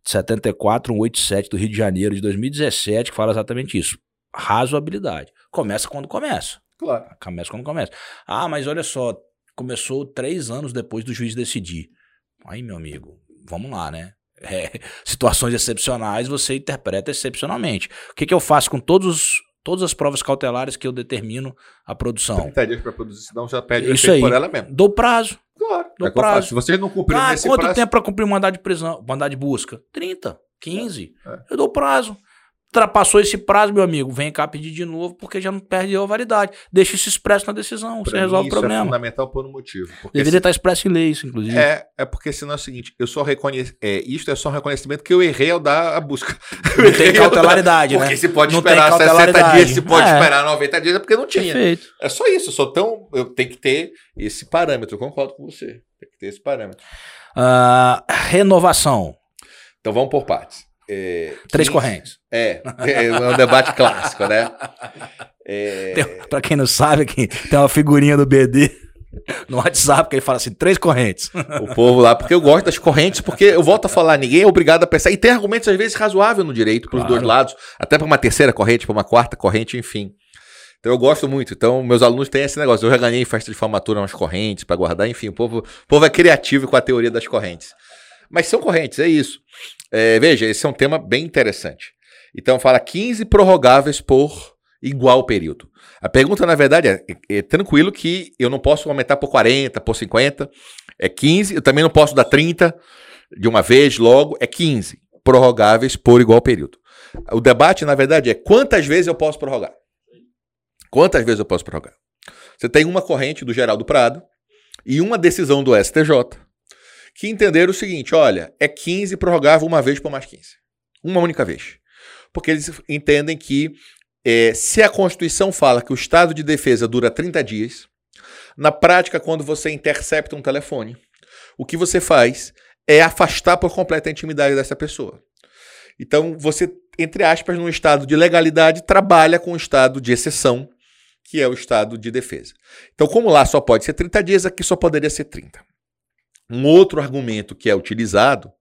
74187 do Rio de Janeiro de 2017 que fala exatamente isso. Razoabilidade. Começa quando começa. Claro. Começa quando começa. Ah, mas olha só, começou três anos depois do juiz decidir. Aí, meu amigo, vamos lá, né? É, situações excepcionais você interpreta excepcionalmente. O que, que eu faço com todos, todas as provas cautelares que eu determino a produção? 30 dias para produzir, senão já pede Isso aí. por ela mesmo. Dou prazo. Claro. Dou é prazo. Se vocês não cumprirem ah, quanto prazo... tempo para cumprir um mandado de prisão, mandado de busca? 30, 15. É. É. Eu dou prazo. Ultrapassou esse prazo, meu amigo, vem cá pedir de novo porque já não perdeu a validade. Deixa isso expresso na decisão, pra você resolve o problema. Isso é fundamental por um motivo. Deveria se... estar expresso em lei isso, inclusive. É, é porque senão é o seguinte, eu só reconheço, é, isto é só um reconhecimento que eu errei ao dar a busca. Não tem cautelaridade, dar... né? Porque se pode não esperar 60 dias, se pode é. esperar 90 dias, é porque não tinha. Perfeito. É só isso, só tão, eu tenho que ter esse parâmetro, eu concordo com você. Tem que ter esse parâmetro. Uh, renovação. Então vamos por partes. É, Três correntes. É, é um debate clássico, né? É... Para quem não sabe, aqui, tem uma figurinha do BD no WhatsApp que ele fala assim: três correntes. O povo lá, porque eu gosto das correntes, porque eu volto a falar, ninguém é obrigado a pensar. E tem argumentos, às vezes, razoáveis no direito, para os claro. dois lados, até para uma terceira corrente, para uma quarta corrente, enfim. Então eu gosto muito. Então, meus alunos têm esse negócio. Eu já ganhei em festa de formatura umas correntes para guardar, enfim, o povo, o povo é criativo com a teoria das correntes. Mas são correntes, é isso. É, veja, esse é um tema bem interessante. Então fala 15 prorrogáveis por igual período. A pergunta, na verdade, é, é, é, tranquilo que eu não posso aumentar por 40, por 50, é 15, eu também não posso dar 30 de uma vez logo, é 15 prorrogáveis por igual período. O debate, na verdade, é quantas vezes eu posso prorrogar. Quantas vezes eu posso prorrogar? Você tem uma corrente do Geraldo Prado e uma decisão do STJ que entenderam o seguinte: olha, é 15 prorrogável uma vez por mais 15. Uma única vez. Porque eles entendem que é, se a Constituição fala que o estado de defesa dura 30 dias, na prática, quando você intercepta um telefone, o que você faz é afastar por completo a intimidade dessa pessoa. Então, você, entre aspas, num estado de legalidade, trabalha com o estado de exceção, que é o estado de defesa. Então, como lá só pode ser 30 dias, aqui só poderia ser 30. Um outro argumento que é utilizado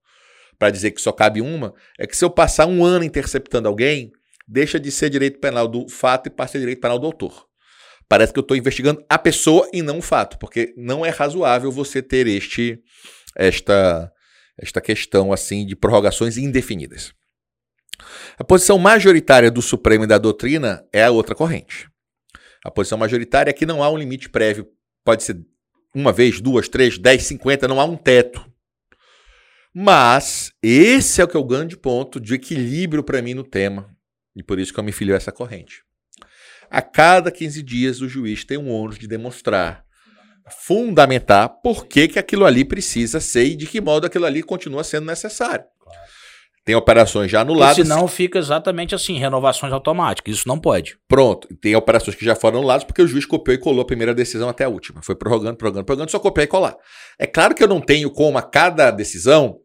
para dizer que só cabe uma é que se eu passar um ano interceptando alguém, deixa de ser direito penal do fato e passa a ser direito penal do autor. Parece que eu estou investigando a pessoa e não o fato, porque não é razoável você ter este esta esta questão assim de prorrogações indefinidas. A posição majoritária do Supremo e da doutrina é a outra corrente. A posição majoritária é que não há um limite prévio, pode ser uma vez, duas, três, dez, cinquenta, não há um teto. Mas esse é o que é o grande ponto de equilíbrio para mim no tema. E por isso que eu me filho a essa corrente. A cada 15 dias o juiz tem um ônus de demonstrar, fundamentar por que, que aquilo ali precisa ser e de que modo aquilo ali continua sendo necessário. Tem operações já anuladas. Porque senão fica exatamente assim, renovações automáticas. Isso não pode. Pronto. Tem operações que já foram anuladas porque o juiz copiou e colou a primeira decisão até a última. Foi prorrogando, prorrogando, prorrogando, só copiar e colar. É claro que eu não tenho como a cada decisão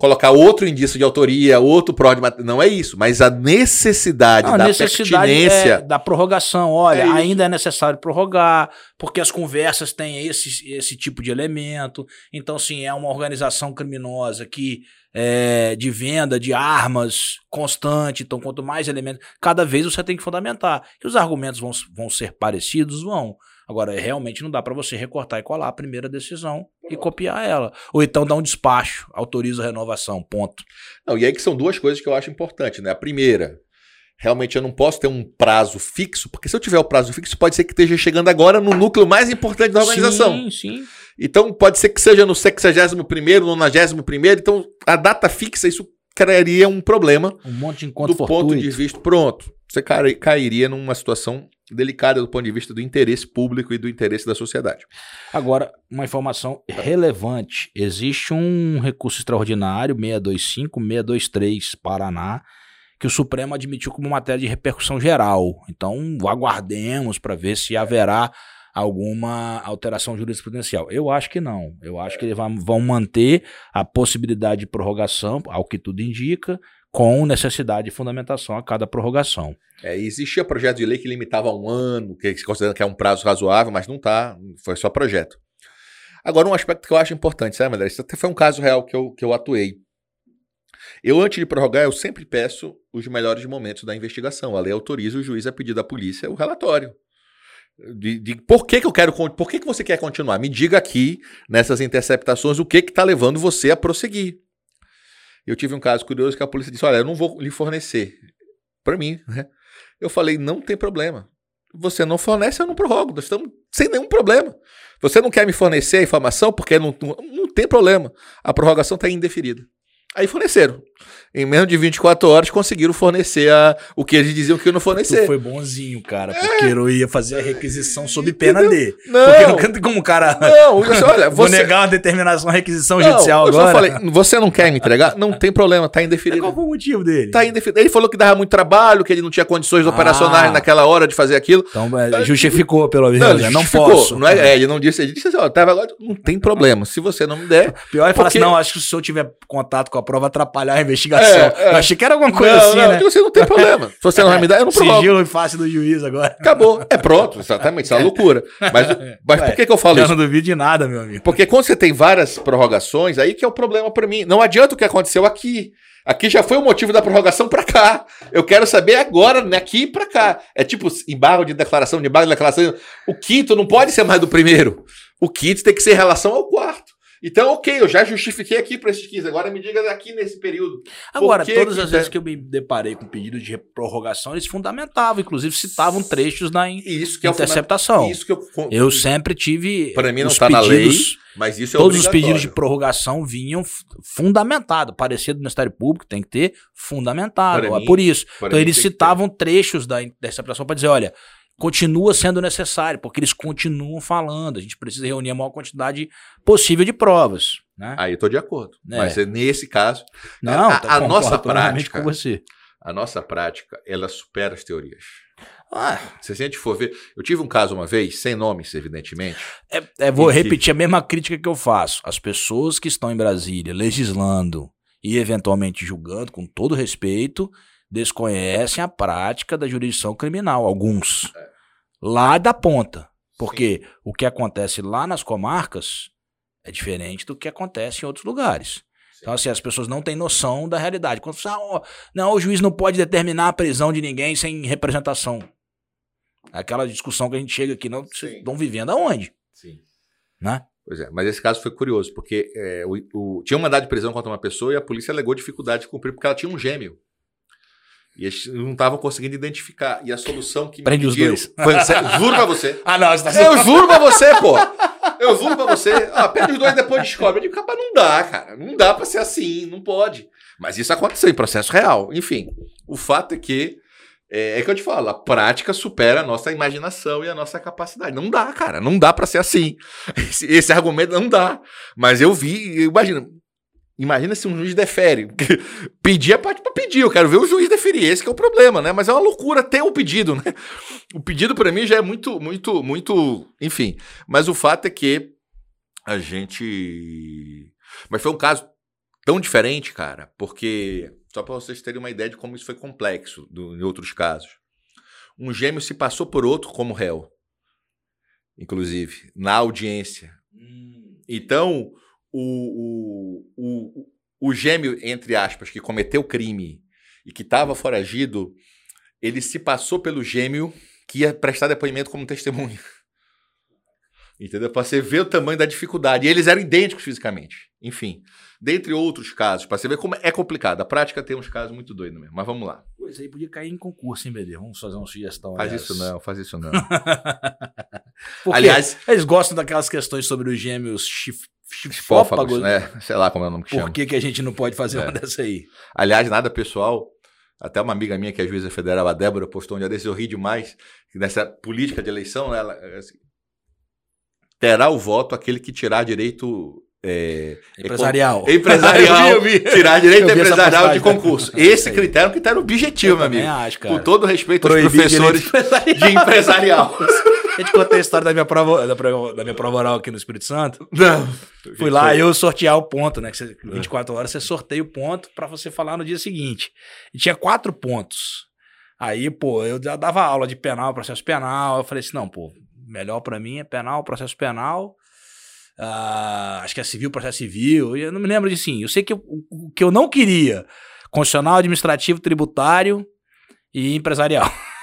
colocar outro indício de autoria, outro pró de mat- Não é isso, mas a necessidade Não, a da necessidade pertinência. é da prorrogação. Olha, É ainda é necessário prorrogar, porque as conversas têm esse, esse tipo de elemento. Então, sim, é uma organização criminosa que é de venda de armas constante. Então, quanto mais elementos, cada vez você tem que fundamentar. Que os argumentos vão, vão ser parecidos, vão. Agora, realmente não dá para você recortar e colar a primeira decisão e copiar ela. Ou então dar um despacho, autoriza a renovação, ponto. Não, e aí que são duas coisas que eu acho importantes, né? A primeira, realmente eu não posso ter um prazo fixo, porque se eu tiver o prazo fixo, pode ser que esteja chegando agora no núcleo mais importante da organização. Sim, sim. Então pode ser que seja no 61º, no 91º, então a data fixa, isso criaria um problema Um monte de encontro do ponto fortuito. de vista, pronto, você cai- cairia numa situação delicada do ponto de vista do interesse público e do interesse da sociedade. Agora, uma informação relevante. Existe um recurso extraordinário, 625, 623, Paraná, que o Supremo admitiu como matéria de repercussão geral. Então, aguardemos para ver se haverá alguma alteração jurisprudencial. Eu acho que não. Eu acho que eles vão- vão manter a possibilidade de prorrogação, ao que tudo indica, com necessidade de fundamentação a cada prorrogação. É, existia projeto de lei que limitava a um ano, que se considera que é um prazo razoável, mas não está, foi só projeto. Agora, um aspecto que eu acho importante, sabe, André? Isso até foi um caso real que eu, que eu atuei. Eu, antes de prorrogar, eu sempre peço os melhores momentos da investigação. A lei autoriza o juiz a pedir da polícia o relatório. De, de por que, que eu quero. Por que, que você quer continuar? Me diga aqui, nessas interceptações, o que está levando você a prosseguir. Eu tive um caso curioso que a polícia disse: Olha, eu não vou lhe fornecer. Para mim, né? Eu falei: Não tem problema. Você não fornece, eu não prorrogo. Nós estamos sem nenhum problema. Você não quer me fornecer a informação porque não, não, não tem problema. A prorrogação está indeferida. Aí forneceram. Em menos de 24 horas conseguiram fornecer a, o que eles diziam que eu não Tu fornecer. foi bonzinho, cara, porque eu ia fazer a requisição sob pena de. Não. Porque não canta como o cara. Não, olha, Vou você. negar uma determinação, requisição Não, judicial eu só agora. falei, você não quer me entregar? Não tem problema, tá indeferido. Qual foi o motivo dele? Tá indeferido. Ele falou que dava muito trabalho, que ele não tinha condições Ah. operacionais naquela hora de fazer aquilo. Então, é, justificou, pelo menos. Não, né? ele Não, justificou, posso. Não é, é, ele não disse, ele disse assim, ó, tava agora, não tem problema. Se você não me der. Pior é falar Porque- assim, não, acho que se eu tiver contato com a prova, atrapalhar a investigação. É, é. Eu achei que era alguma coisa não, assim, não, né? você não tem problema. Se você não vai me dar, eu não prorrogo. Sigilo em face do juiz agora. Acabou. É pronto, exatamente. Isso é uma loucura. Mas, mas Ué, por que, que eu falo Eu isso? não duvido de nada, meu amigo. Porque quando você tem várias prorrogações, aí que é o problema pra mim. Não adianta o que aconteceu aqui. Aqui já foi o motivo da prorrogação pra cá. Eu quero saber agora, daqui pra cá. É tipo embargo de declaração, de embargo de declaração. O quinto não pode ser mais do primeiro. O quinto tem que ser em relação ao quarto. Então, ok, eu já justifiquei aqui para esses 15. Agora me diga aqui nesse período. Agora, todas as tá- vezes que eu me deparei com pedido de prorrogação, eles fundamentavam, inclusive citavam trechos da in- isso que é interceptação. fundamento- Isso que eu, Eu sempre tive. Para mim não os tá na lei, mas isso é Todos os pedidos de prorrogação vinham f- fundamentados. Parecia do Ministério Público, tem que ter fundamentado. Para é mim, por isso. Então eles citavam trechos da interceptação para dizer, olha, continua sendo necessário, porque eles continuam falando. A gente precisa reunir a maior quantidade possível de provas. Né? Aí eu tô de acordo. É. Mas é nesse caso, Não, a- a nossa prática- com você. a nossa prática, ela supera as teorias. Ah, Se a gente for ver, eu tive um caso uma vez, sem nomes, evidentemente. é, é, vou E que- repetir a mesma crítica que eu faço. As pessoas que estão em Brasília legislando e eventualmente julgando, com todo respeito, desconhecem a prática da jurisdição criminal. Alguns. Lá da ponta. Porque o que acontece lá nas comarcas é diferente do que acontece em outros lugares. Então, assim, as pessoas não têm noção da realidade. Quando você fala, "Ah, ó, não, o juiz não pode determinar a prisão de ninguém sem representação. Aquela discussão que a gente chega aqui, não, Sim. estão vivendo aonde? Sim. Né? Pois é, mas esse caso foi curioso, porque é, o, o- tinha um mandado de prisão contra uma pessoa e a polícia alegou dificuldade de cumprir porque ela tinha um gêmeo. E eles não estavam conseguindo identificar. E a solução que me Prende os pediram dois. Foi, juro pra você. Ah, não, você tá Eu juro pra você, pô. Eu juro pra você. Ah, pede os dois e depois descobre. Eu digo, capaz, não dá, cara. Não dá pra ser assim, não pode. Mas isso aconteceu em processo real. Enfim, o fato é que, é, é que eu te falo, a prática supera a nossa imaginação e a nossa capacidade. Não dá, cara. Não dá pra ser assim. Esse, esse argumento não dá. Mas eu vi, imagina. Imagina se um juiz defere. Pedir é parte pra pedir. Eu quero ver o juiz deferir. Esse que é o problema, né? Mas é uma loucura ter o pedido, né? O pedido pra mim já é muito, muito, muito. Enfim. Mas o fato é que a gente. Mas foi um caso tão diferente, cara, porque só para vocês terem uma ideia de como isso foi complexo do, em outros casos. Um gêmeo se passou por outro como réu, inclusive, na audiência. Então, o, o, o, o gêmeo, entre aspas, que cometeu crime e que estava foragido, ele se passou pelo gêmeo que ia prestar depoimento como testemunha. Entendeu? Para você ver o tamanho da dificuldade. E eles eram idênticos fisicamente. Enfim, dentre outros casos, para você ver como é complicado. A prática tem uns casos muito doidos mesmo. Mas vamos lá. Pois aí podia cair em concurso, hein, BD? Vamos fazer uma sugestão. Faz isso não, faz isso não. Aliás, eles gostam daquelas questões sobre os gêmeos chif Chifófagos, chifófagos. né? Sei lá como é o nome que Por chama. que, que a gente não pode fazer É. uma dessa aí? Aliás, nada pessoal. Até uma amiga minha que é juíza federal, a Débora, postou um dia desses, eu ri demais, que nessa política de eleição, né, ela, assim, terá o voto aquele que tirar direito é, Empresarial. econ- empresarial, Eu vi, eu vi. tirar direito empresarial de concurso. É Esse critério é um critério objetivo, Eu meu amigo. acho. Com todo respeito aos Proibir professores direito empresarial. de empresarial. A gente contou a história da minha prova, da, prova- da minha prova oral aqui no Espírito Santo. Não. Fui lá eu sortear o ponto, né? Que você, 24 horas você sorteia o ponto pra você falar no dia seguinte. E tinha quatro pontos. Aí, pô, eu já dava aula de penal, processo penal. Eu falei assim: não, pô, melhor pra mim é penal, processo penal. ah, acho que é civil, processo civil. E eu não me lembro de sim. Eu sei que eu- o o que eu não queria: constitucional, administrativo, tributário e empresarial.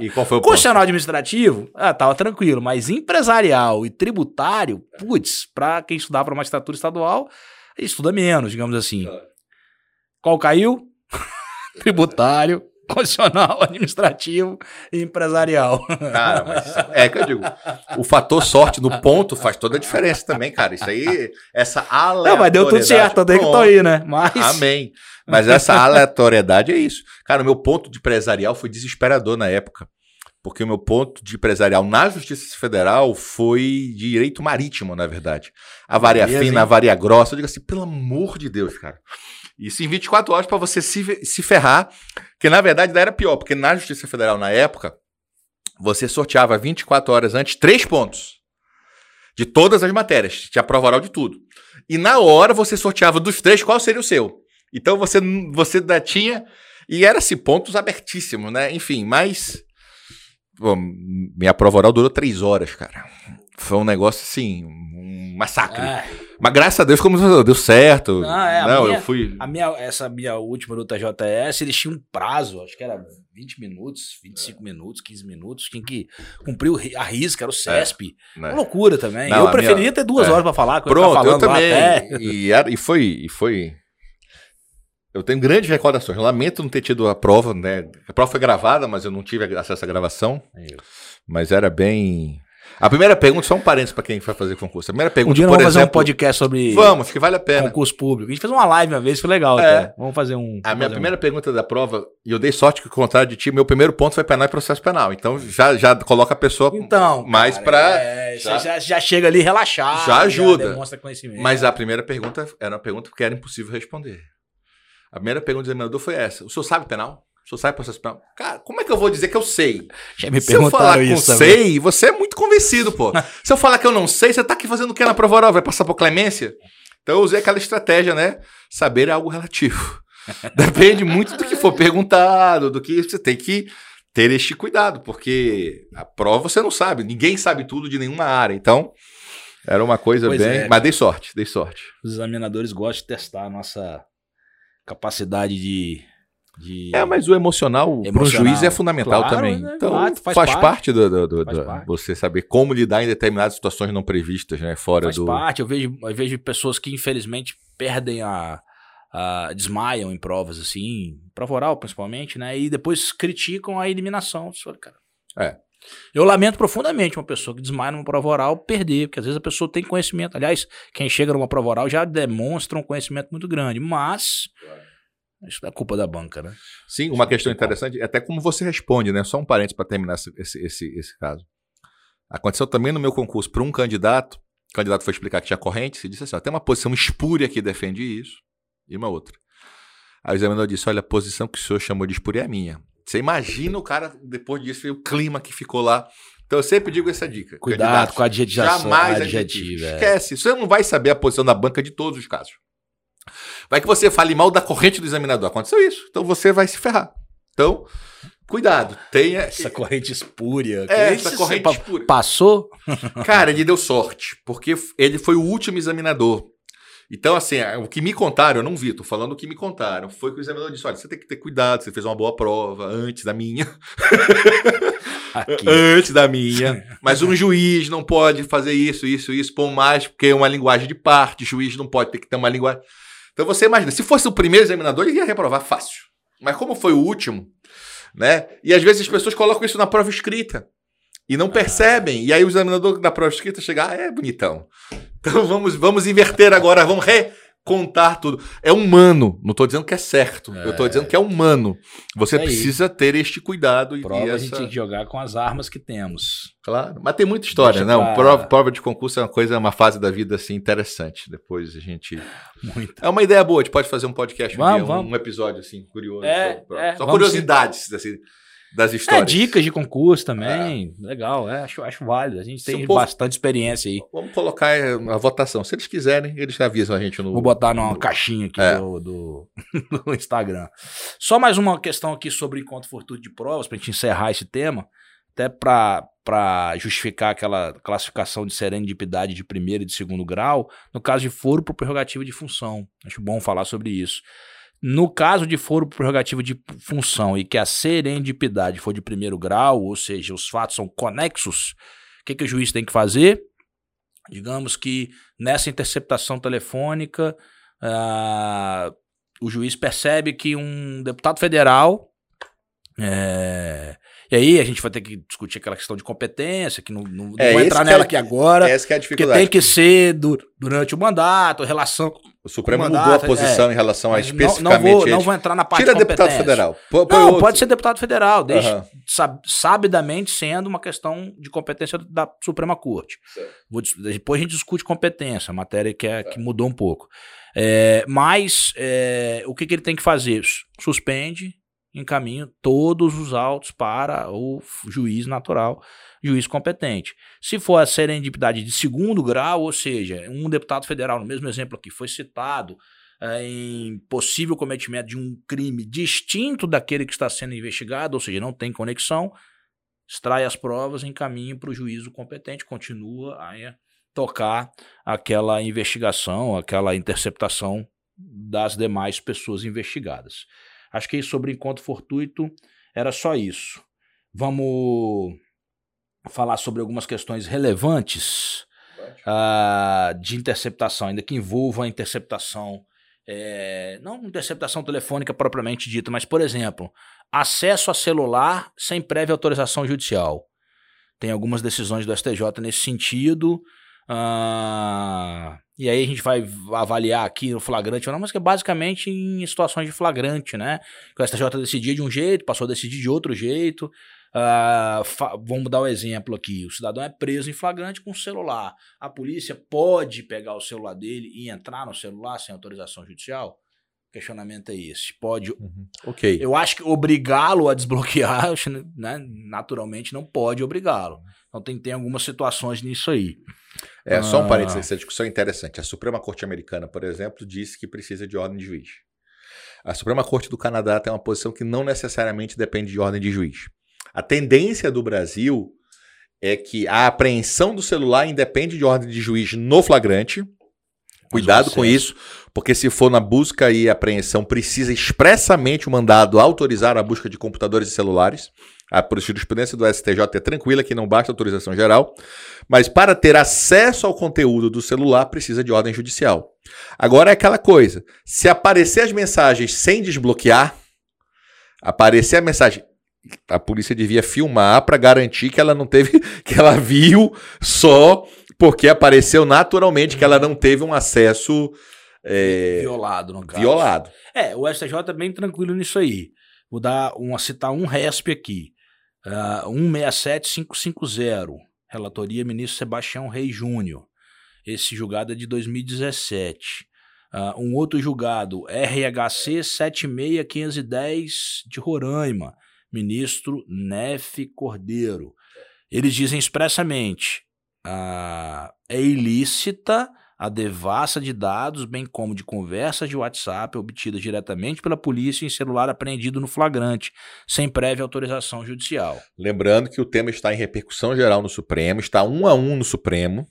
E qual foi o? Constitucional administrativo, ah, tava tranquilo, mas empresarial e tributário, putz, pra quem estudar para magistratura estadual, estuda menos, digamos assim. Tá. Qual caiu? tributário, constitucional, administrativo e empresarial. Cara, mas é que eu digo, o fator sorte no ponto faz toda a diferença também, cara. Isso aí, essa aleatoriedade. Não, mas deu tudo certo, aí que tô aí, né? Mas. Amém. Mas essa aleatoriedade é isso. Cara, o meu ponto de empresarial foi desesperador na época. Porque o meu ponto de empresarial na Justiça Federal foi direito marítimo, na verdade. A varia fina, a varia grossa. Eu digo assim, pelo amor de Deus, cara. Isso em 24 horas para você se, se ferrar. Que na verdade era pior, porque na Justiça Federal, na época, você sorteava 24 horas antes três pontos. De todas as matérias. Tinha prova oral de tudo. E na hora você sorteava dos três qual seria o seu. Então você, você tinha. E era-se pontos abertíssimos, né? Enfim, mas. Bom, minha prova oral durou três horas, cara. Foi um negócio assim, um massacre. É, Mas graças a Deus, como deu certo. Não, é, Não, minha- eu fui. a minha, essa minha última do TJS, eles tinham um prazo, acho que era 20 minutos, 25 minutos, 15 minutos, tinha que cumprir a risca, era o CESP. né? Uma loucura também. Não, eu preferia minha- ter duas é. horas pra falar, eu Pronto, eu lá também. E, e foi, e foi. Eu tenho grandes recordações. Eu lamento não ter tido a prova, né? A prova foi gravada, mas eu não tive acesso à gravação. Mas era bem. A primeira pergunta, só um parênteses para quem vai fazer concurso. A primeira Um pergunta, dia nós por vamos fazer um exemplo. podcast sobre Vamos, acho que vale a pena. concurso público. A gente fez uma live uma vez, foi legal É. até. Vamos fazer um. A minha primeira pergunta da prova, e eu dei sorte que, ao contrário de ti, meu primeiro ponto foi penal e processo penal. Então já, já coloca a pessoa. um. Então. mais pra- é, já- já, já chega ali relaxado. Já ajuda. demonstra conhecimento. Mas a primeira pergunta era uma pergunta que era impossível responder. A primeira pergunta do examinador foi essa: O senhor sabe penal? O senhor sabe processo penal? Cara, como é que eu vou dizer que eu sei? já me Se eu falar isso também. sei, você é muito convencido, pô. Se eu falar que eu não sei, você tá aqui fazendo o que na prova oral? Vai passar por clemência? Então eu usei aquela estratégia, né? Saber é algo relativo. Depende muito do que for perguntado, do que você tem que ter este cuidado, porque a prova você não sabe, ninguém sabe tudo de nenhuma área. Então, era uma coisa Pois bem. é. Mas dei sorte, dei sorte. Os examinadores gostam de testar a nossa capacidade de. de... É, mas o emocional, para o Emocional. juiz é fundamental Claro, também. né? Então, faz, faz parte, parte. do, do- do- Faz do- parte. você saber como lidar em determinadas situações não previstas, né? Fora Faz do. parte. Eu vejo, eu vejo pessoas que, infelizmente, perdem a. a- desmaiam em provas, assim, prova oral principalmente, né? E depois criticam a eliminação. Cara. É. Eu lamento profundamente uma pessoa que desmaia numa prova oral perder, porque às vezes a pessoa tem conhecimento. Aliás, quem chega numa prova oral já demonstra um conhecimento muito grande, mas isso é culpa da banca, né? Sim, uma questão interessante é até como você responde, né? Só um parênteses para terminar esse, esse, esse, caso. Aconteceu também no meu concurso para um candidato. O candidato foi explicar que tinha corrente e disse assim: ó, tem uma posição espúria que defende isso e uma outra. Aí o examinador disse: olha, a posição que o senhor chamou de espúria é minha. Você imagina o cara, depois disso, o clima que ficou lá. Então eu sempre digo essa dica. Cuidado com a adjetivação. Jamais adjetivo. é. Esquece. Você não vai saber a posição da banca de todos os casos. Vai que você fale mal da corrente do examinador. Aconteceu isso. Então você vai se ferrar. Então, cuidado. Tenha. Essa corrente espúria. É, essa corrente espúria. Passou? Cara, ele deu sorte, porque ele foi o último examinador. Então, assim, o que me contaram, eu não vi, tô falando o que me contaram, foi que o examinador disse: olha, você tem que ter cuidado, você fez uma boa prova antes da minha, antes da minha. Mas um juiz não pode fazer isso, isso, isso, por mais, porque é uma linguagem de parte, o juiz não pode ter que ter uma linguagem. Então você imagina, se fosse o primeiro examinador, ele ia reprovar fácil. Mas como foi o último, né? E às vezes as pessoas colocam isso na prova escrita e não percebem. E aí o examinador da prova escrita chega, ah, é bonitão. Então vamos, vamos inverter agora, vamos recontar tudo. É humano, não estou dizendo que é certo. Eu estou dizendo que é humano. Você aí. precisa ter este cuidado e, Prova e a essa... gente tem que jogar com as armas que temos. Claro, mas tem muita história, Deixa né? pra- Prova, prova de concurso é uma coisa, é uma fase da vida assim interessante. Depois a gente Muito. é uma ideia boa, a gente pode fazer um podcast, um, Vamos, dia, um- vamos. um episódio assim curioso, É, só, é, só curiosidades assim, das É, histórias. dicas de concurso também. Legal, é, acho, acho válido. A gente tem povo- bastante experiência aí. Vamos colocar é, a votação. Se eles quiserem, eles avisam a gente no. Vou botar numa caixinha aqui É. do, do, do Instagram. Só mais uma questão aqui sobre encontro fortuito de provas, pra gente encerrar esse tema, até para justificar aquela classificação de serendipidade de primeiro e de segundo grau, no caso de foro por prerrogativa de função. Acho bom falar sobre isso. No caso de foro por prerrogativa de função e que a serendipidade for de primeiro grau, ou seja, os fatos são conexos, o que, que o juiz tem que fazer? Digamos que nessa interceptação telefônica, ah, o juiz percebe que um deputado federal. é, e aí a gente vai ter que discutir aquela questão de competência, que não, não, não É, vou entrar nela é- aqui agora, Essa que é a porque dificuldade. tem que ser du- durante o mandato, relação. O Supremo mandato, mudou a posição é. em relação a Mas não, especificamente. não, vou, não vou entrar na parte Tira de deputado federal. Põe Não, outro. pode ser deputado federal, deixa Aham. sab- sabidamente sendo uma questão de competência da Suprema Corte. Vou depois a gente discute competência, matéria que, é, que mudou um pouco. É, mas é, o que, que ele tem que fazer? Suspende, encaminha todos os autos para o juiz natural, juiz competente. Se for a serendipidade de segundo grau, ou seja, um deputado federal, no mesmo exemplo aqui, foi citado é, em possível cometimento de um crime distinto daquele que está sendo investigado, ou seja, não tem conexão, extrai as provas, encaminha para o juízo competente, continua a tocar aquela investigação, aquela interceptação das demais pessoas investigadas. Acho que sobre encontro fortuito era só isso. Vamos falar sobre algumas questões relevantes ah, de interceptação, ainda que envolva a interceptação, é, não interceptação telefônica propriamente dita, mas, por exemplo, acesso a celular sem prévia autorização judicial. Tem algumas decisões do STJ nesse sentido. Ah, e aí a gente vai avaliar aqui no flagrante ou não, mas que é basicamente em situações de flagrante, né? Que o STJ decidia de um jeito, passou a decidir de outro jeito. Ah, vamos dar o exemplo aqui: o cidadão é preso em flagrante com o celular. A polícia pode pegar o celular dele e entrar no celular sem autorização judicial? O questionamento é esse. Pode. Ok. Eu acho que obrigá-lo a desbloquear, né, naturalmente, não pode obrigá-lo. Então tem, tem algumas situações nisso aí. É, só um Ah. parênteses, essa discussão é interessante. A Suprema Corte Americana, por exemplo, disse que precisa de ordem de juiz. A Suprema Corte do Canadá tem uma posição que não necessariamente depende de ordem de juiz. A tendência do Brasil é que a apreensão do celular independe de ordem de juiz no flagrante. Cuidado com isso, porque se for na busca e apreensão, precisa expressamente o mandado autorizar a busca de computadores e celulares. A jurisprudência do STJ é tranquila que não basta autorização geral, mas para ter acesso ao conteúdo do celular precisa de ordem judicial. Agora é aquela coisa, se aparecer as mensagens sem desbloquear, aparecer a mensagem, a polícia devia filmar para garantir que ela não teve, que ela viu só porque apareceu naturalmente que ela não teve um acesso é, Violado, no caso. violado. É, o STJ é bem tranquilo nisso aí. Vou dar uma, citar um RESP aqui. Uh, 167550. Relatoria ministro Sebastião Reis Júnior. Esse julgado é de 2017. Uh, um outro julgado, RHC 76510 de Roraima. Ministro Nefe Cordeiro. Eles dizem expressamente: ah, é ilícita a devassa de dados, bem como de conversas de WhatsApp obtidas diretamente pela polícia em celular apreendido no flagrante, sem prévia autorização judicial. Lembrando que o tema está em repercussão geral no Supremo, está um a um no Supremo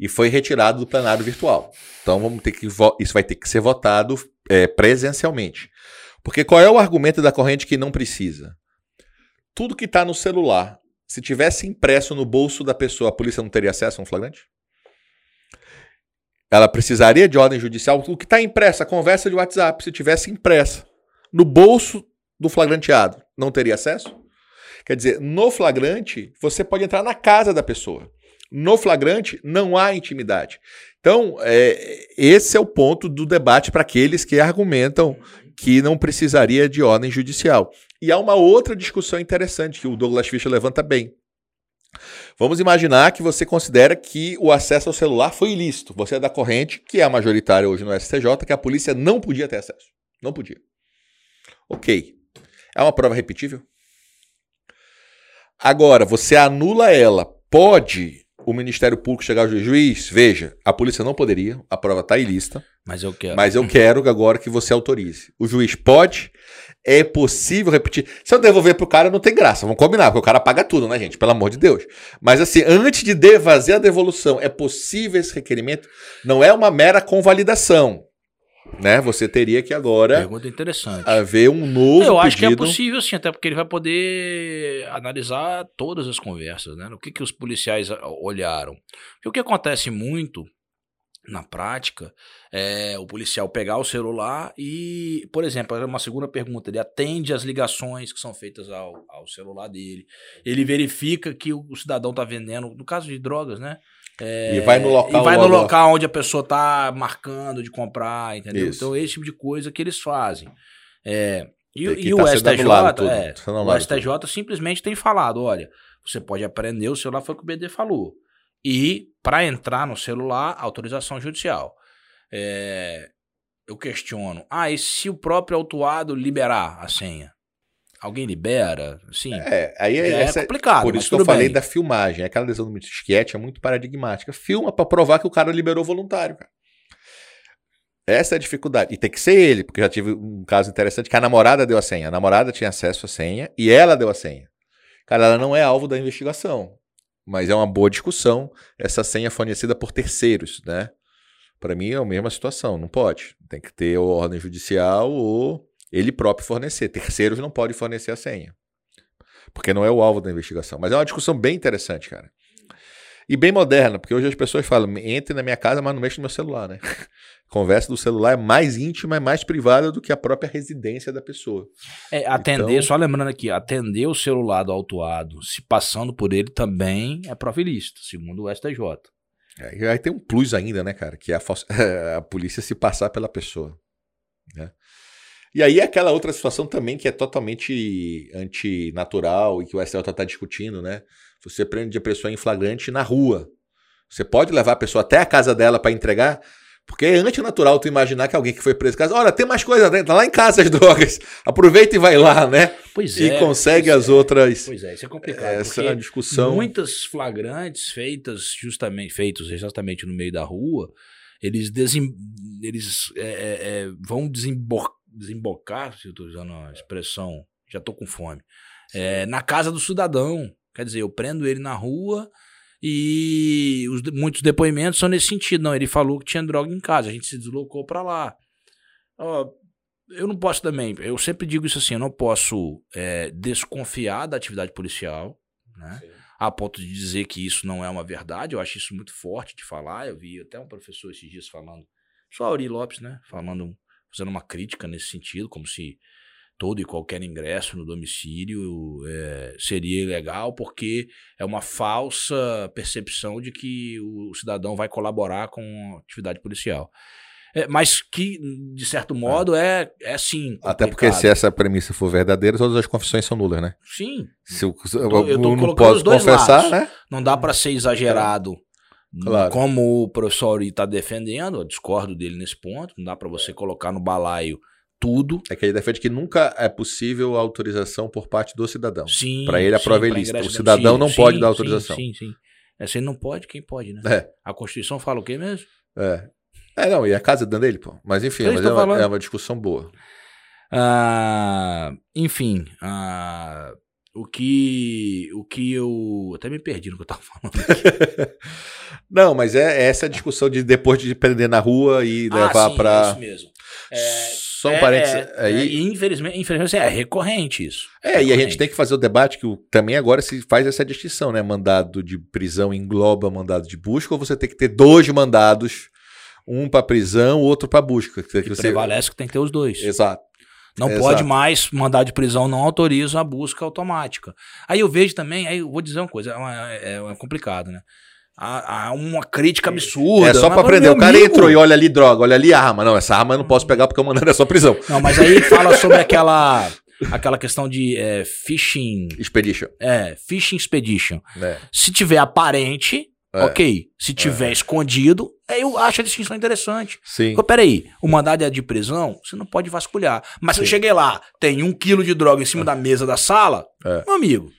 e foi retirado do plenário virtual. Então vamos ter que isso vai ter que ser votado é, presencialmente. Porque qual é o argumento da corrente que não precisa? Tudo que está no celular, se tivesse impresso no bolso da pessoa, a polícia não teria acesso a um flagrante? Ela precisaria de ordem judicial. O que está impresso, a conversa de WhatsApp, se tivesse impressa no bolso do flagranteado, não teria acesso? Quer dizer, no flagrante, você pode entrar na casa da pessoa. No flagrante, não há intimidade. Então, é, esse é o ponto do debate para aqueles que argumentam que não precisaria de ordem judicial. E há uma outra discussão interessante que o Douglas Fischer levanta bem. Vamos imaginar que você considera que o acesso ao celular foi ilícito. Você é da corrente, que é a majoritária hoje no STJ, que a polícia não podia ter acesso. Não podia. Ok. É uma prova repetível? Agora, você anula ela. Pode o Ministério Público chegar ao juiz? Veja, a polícia não poderia, a prova está ilícita. Mas eu quero. Mas eu quero agora que você autorize. O juiz pode? É possível repetir. Se eu devolver pro cara, não tem graça. Vamos combinar, porque o cara paga tudo, né, gente? Pelo amor de Deus. Mas assim, antes de fazer a devolução, é possível esse requerimento? Não é uma mera convalidação. Né? Você teria que agora Pergunta interessante. haver um novo Eu acho pedido. que é possível, sim, até porque ele vai poder analisar todas as conversas, né? O que, que os policiais olharam. Porque o que acontece muito na prática é o policial pegar o celular e, por exemplo, uma segunda pergunta, ele atende as ligações que são feitas ao, ao celular dele, ele verifica que o, o cidadão está vendendo, no caso de drogas, né? É, E vai no local e vai no logo- local onde a pessoa está marcando de comprar, entendeu? Isso. Então, esse tipo de coisa que eles fazem. É, e, e o tá sendo STJ, tudo, é, tá o STJ simplesmente tem falado, olha, você pode apreender o celular, foi o que o BD falou. E para entrar no celular, autorização judicial. É, eu questiono, ah, e se o próprio autuado liberar a senha? Alguém libera? Sim. É, aí é, Já é essa- complicado, Por isso que eu falei bem. da filmagem. Aquela lesão do esquete é muito paradigmática. Filma pra provar que o cara liberou voluntário, cara. Essa é a dificuldade. E tem que ser ele, porque já tive um caso interessante que a namorada deu a senha. A namorada tinha acesso à senha e ela deu a senha. Cara, ela não é alvo da investigação. Mas é uma boa discussão essa senha fornecida por terceiros, né? Para mim é a mesma situação. Não pode. Tem que ter ordem judicial ou ele próprio fornecer. Terceiros não podem fornecer a senha. Porque não é o alvo da investigação. Mas é uma discussão bem interessante, cara. E bem moderna, porque hoje as pessoas falam, entre na minha casa, mas não mexe no meu celular, né? Conversa do celular é mais íntima, é mais privada do que a própria residência da pessoa. É, atender, Então- só lembrando aqui, atender o celular do autuado, se passando por ele também é prova ilícita, segundo o STJ. É, e aí tem um plus ainda, né, cara? Que é a, falsa- a polícia se passar pela pessoa. né? E aí é aquela outra situação também que é totalmente antinatural e que o STJ está discutindo, né? Você prende a pessoa em flagrante na rua. Você pode levar a pessoa até a casa dela para entregar, porque é antinatural tu imaginar que alguém que foi preso em casa, olha, tem mais coisa dentro, tá lá em casa as drogas. Aproveita e vai lá, né? Pois e é. consegue pois as é. outras. Pois é, isso é complicado. Essa é discussão. Muitas flagrantes feitas justamente feitos exatamente no meio da rua, eles, desem, eles é, é, é, vão desembor, desembocar, se eu estou usando a expressão, já estou com fome, é, na casa do cidadão. Quer dizer, eu prendo ele na rua e os, muitos depoimentos são nesse sentido. Não, ele falou que tinha droga em casa, a gente se deslocou para lá. Ó, eu não posso também, eu sempre digo isso assim, eu não posso é, desconfiar da atividade policial, né? A ponto de dizer que isso não é uma verdade, eu acho isso muito forte de falar. Eu vi até um professor esses dias falando, só Auri Lopes, né? Falando, fazendo uma crítica nesse sentido, como se todo e qualquer ingresso no domicílio é, seria ilegal, porque é uma falsa percepção de que o cidadão vai colaborar com a atividade policial. É, mas que, de certo modo, é, é sim. Até porque complicado. se essa premissa for verdadeira, todas as confissões são nulas, né? Sim, Se eu, não posso confessar, lados. né? não dá para ser exagerado. Claro. Como o professor está defendendo, eu discordo dele nesse ponto. Não dá para você colocar no balaio tudo. É que ele defende que nunca é possível a autorização por parte do cidadão. Sim. Pra ele, a sim, prova é ilícita. ingresso O cidadão dentro. não pode dar autorização. Sim, sim. sim. Essa ele não pode, quem pode, né? É. A Constituição fala o quê mesmo? É. É, não, e a casa dentro dele, pô. Mas enfim, Eu mas é, uma, é uma discussão boa. Ah, enfim, ah, o que o que eu até me perdi no que eu tava falando. Não, mas é essa a discussão de depois de prender na rua e levar ah, sim, é isso mesmo. É, Só um é, parênteses é, é, aí. e infelizmente, infelizmente é recorrente isso. É, e a gente Recorrente. tem que fazer o debate que o- também agora se faz essa distinção, né? Mandado de prisão engloba mandado de busca, ou você tem que ter dois mandados, um pra prisão, outro pra busca. Que E você... prevalece que tem que ter os dois. Exato. Não Exato. pode mais mandar de prisão, não autoriza a busca automática. Aí eu vejo também, aí eu vou dizer uma coisa, é, uma- é- é complicado, né? Há, há uma crítica absurda. É só mas, pra prender. meu O cara amigo, entrou e olha ali droga, olha ali arma. Não, essa arma eu não posso pegar porque o mandado é só prisão. Não, mas aí fala sobre aquela, aquela questão de é, phishing, Expedition. é, phishing expedition. né? Se tiver aparente, É. ok. Se tiver escondido, aí eu acho a distinção interessante. Sim. Porque, peraí, o mandado é de prisão, você não pode vasculhar. Mas se eu Sim. cheguei lá, tem um quilo de droga em cima da mesa da sala, É. meu amigo,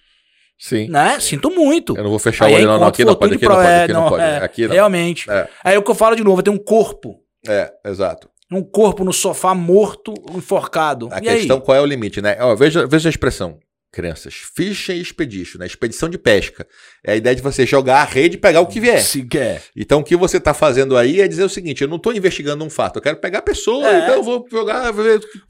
Sim. né? Sinto muito. Eu não vou fechar Aí o é olho, não, não. encontro Aqui não pode, aqui não pode, é, aqui não pode. é, Aqui não. Realmente. É, Aí o que eu falo de novo, tem um corpo. é, exato. Um corpo no sofá morto, enforcado. A e aí? questão qual é o limite, né? Ó, veja, veja a expressão, crianças. Fishing expedition, né? Expedição de pesca. É a ideia de você jogar a rede e pegar o que vier. Se quer. Então o que você está fazendo aí é dizer o seguinte: eu não estou investigando um fato, eu quero pegar a pessoa, É. então eu vou jogar.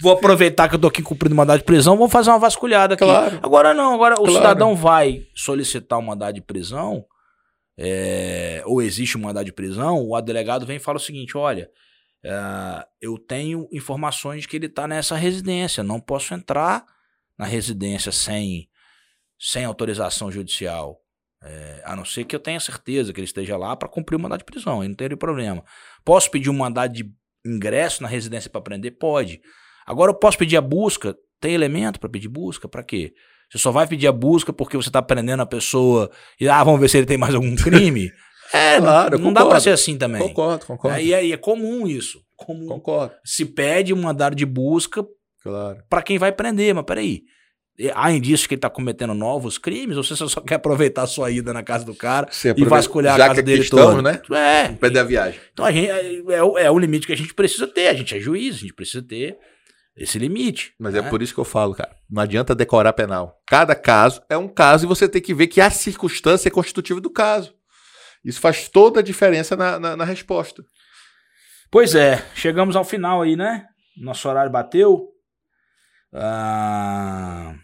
Vou aproveitar que eu tô aqui cumprindo mandado de prisão, vou fazer uma vasculhada aqui. Claro. Agora não, agora o Claro. cidadão vai solicitar um mandado de prisão, é, ou existe um mandado de prisão, o delegado vem e fala o seguinte: olha, é, eu tenho informações de que ele está nessa residência, não posso entrar na residência sem, sem autorização judicial. É, a não ser que eu tenha certeza que ele esteja lá para cumprir o mandado de prisão, aí não teria problema. Posso pedir um mandado de ingresso na residência para prender? Pode. Agora eu posso pedir a busca? Tem elemento para pedir busca? Para quê? Você só vai pedir a busca porque você está prendendo a pessoa e ah, vamos ver se ele tem mais algum crime? É, Claro, eu não dá para ser assim também. Concordo, concordo. Aí, aí é comum isso. Comum. Concordo, Se pede um mandado de busca claro. para quem vai prender, mas peraí. Há indícios que ele está cometendo novos crimes ou você só quer aproveitar a sua ida na casa do cara e vasculhar já a casa que dele estamos, né? É. Perder a viagem. Então a gente, é, é o- é o limite que a gente precisa ter. A gente é juiz, a gente precisa ter esse limite. Mas né? é por isso que eu falo, cara. Não adianta decorar penal. Cada caso é um caso e você tem que ver que a circunstância é constitutiva do caso. Isso faz toda a diferença na, na, na resposta. Pois é, chegamos ao final aí, né? Nosso horário bateu. Ah,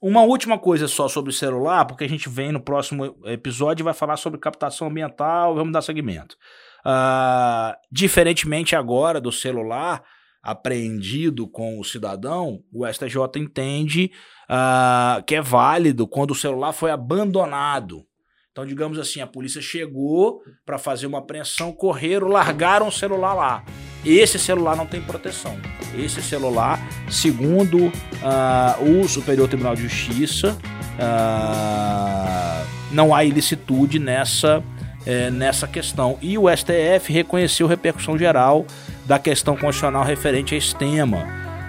Uma última coisa só sobre o celular, porque a gente vem no próximo episódio e vai falar sobre captação ambiental, vamos dar segmento. Ah, diferentemente agora do celular apreendido com o cidadão, o STJ entende ah, que é válido quando o celular foi abandonado. Então, digamos assim, a polícia chegou para fazer uma apreensão, correram, largaram o celular lá. Esse celular não tem proteção. Esse celular, segundo ah, o Superior Tribunal de Justiça, ah, não há ilicitude nessa, eh, nessa questão. E o STF reconheceu repercussão geral da questão constitucional referente a esse tema.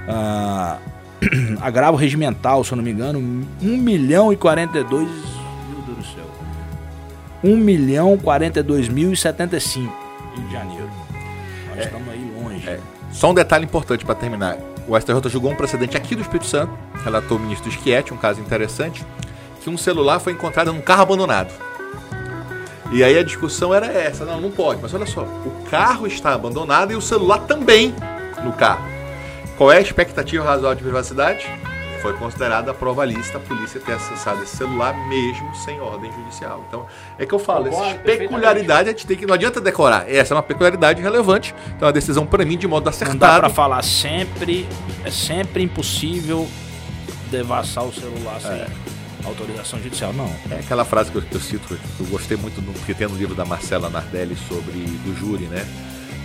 Ah, agravo regimental, se eu não me engano, 1 milhão e 42. Meu Deus do céu. 1 milhão 42 mil e 75 Rio de Janeiro. Nós estamos aí longe. É. Só um detalhe importante para terminar. O STJ julgou um precedente aqui do Espírito Santo, relatou o ministro Schietti, um caso interessante, que um celular foi encontrado num carro abandonado. E aí a discussão era essa, não, não pode, mas olha só, o carro está abandonado e o celular também no carro. Qual é a expectativa razoável de privacidade? Foi considerada provalista a polícia ter acessado esse celular mesmo sem ordem judicial. Então, é que eu falo, essa Concordo peculiaridade a gente tem que não adianta decorar. Essa é uma peculiaridade relevante, então é uma decisão para mim de modo Não dá acertado. pra falar sempre, é sempre impossível devassar o celular sem autorização judicial. Não. É aquela frase que eu, que eu cito, que eu gostei muito do que tem no livro da Marcela Nardelli sobre do júri, né?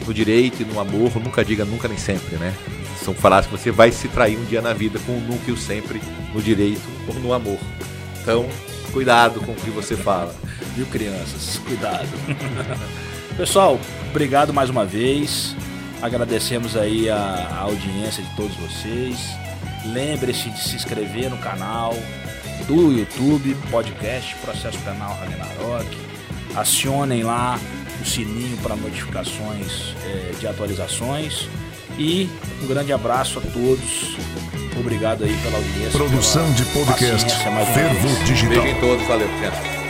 No direito e no amor, nunca diga nunca nem sempre, né? São frases que você vai se trair um dia na vida com o nunca e o sempre no direito ou no amor. Então, cuidado com o que você fala. Viu, crianças? Cuidado. Pessoal, obrigado mais uma vez. Agradecemos aí a, a audiência de todos vocês. Lembre-se de se inscrever no canal do YouTube, podcast Processo Penal Ragnarok. Acionem lá o sininho para notificações é, de atualizações. E um grande abraço a todos. Obrigado aí pela audiência. Produção pela de podcast Fervo. Digital. Beijo em todos, valeu, gente.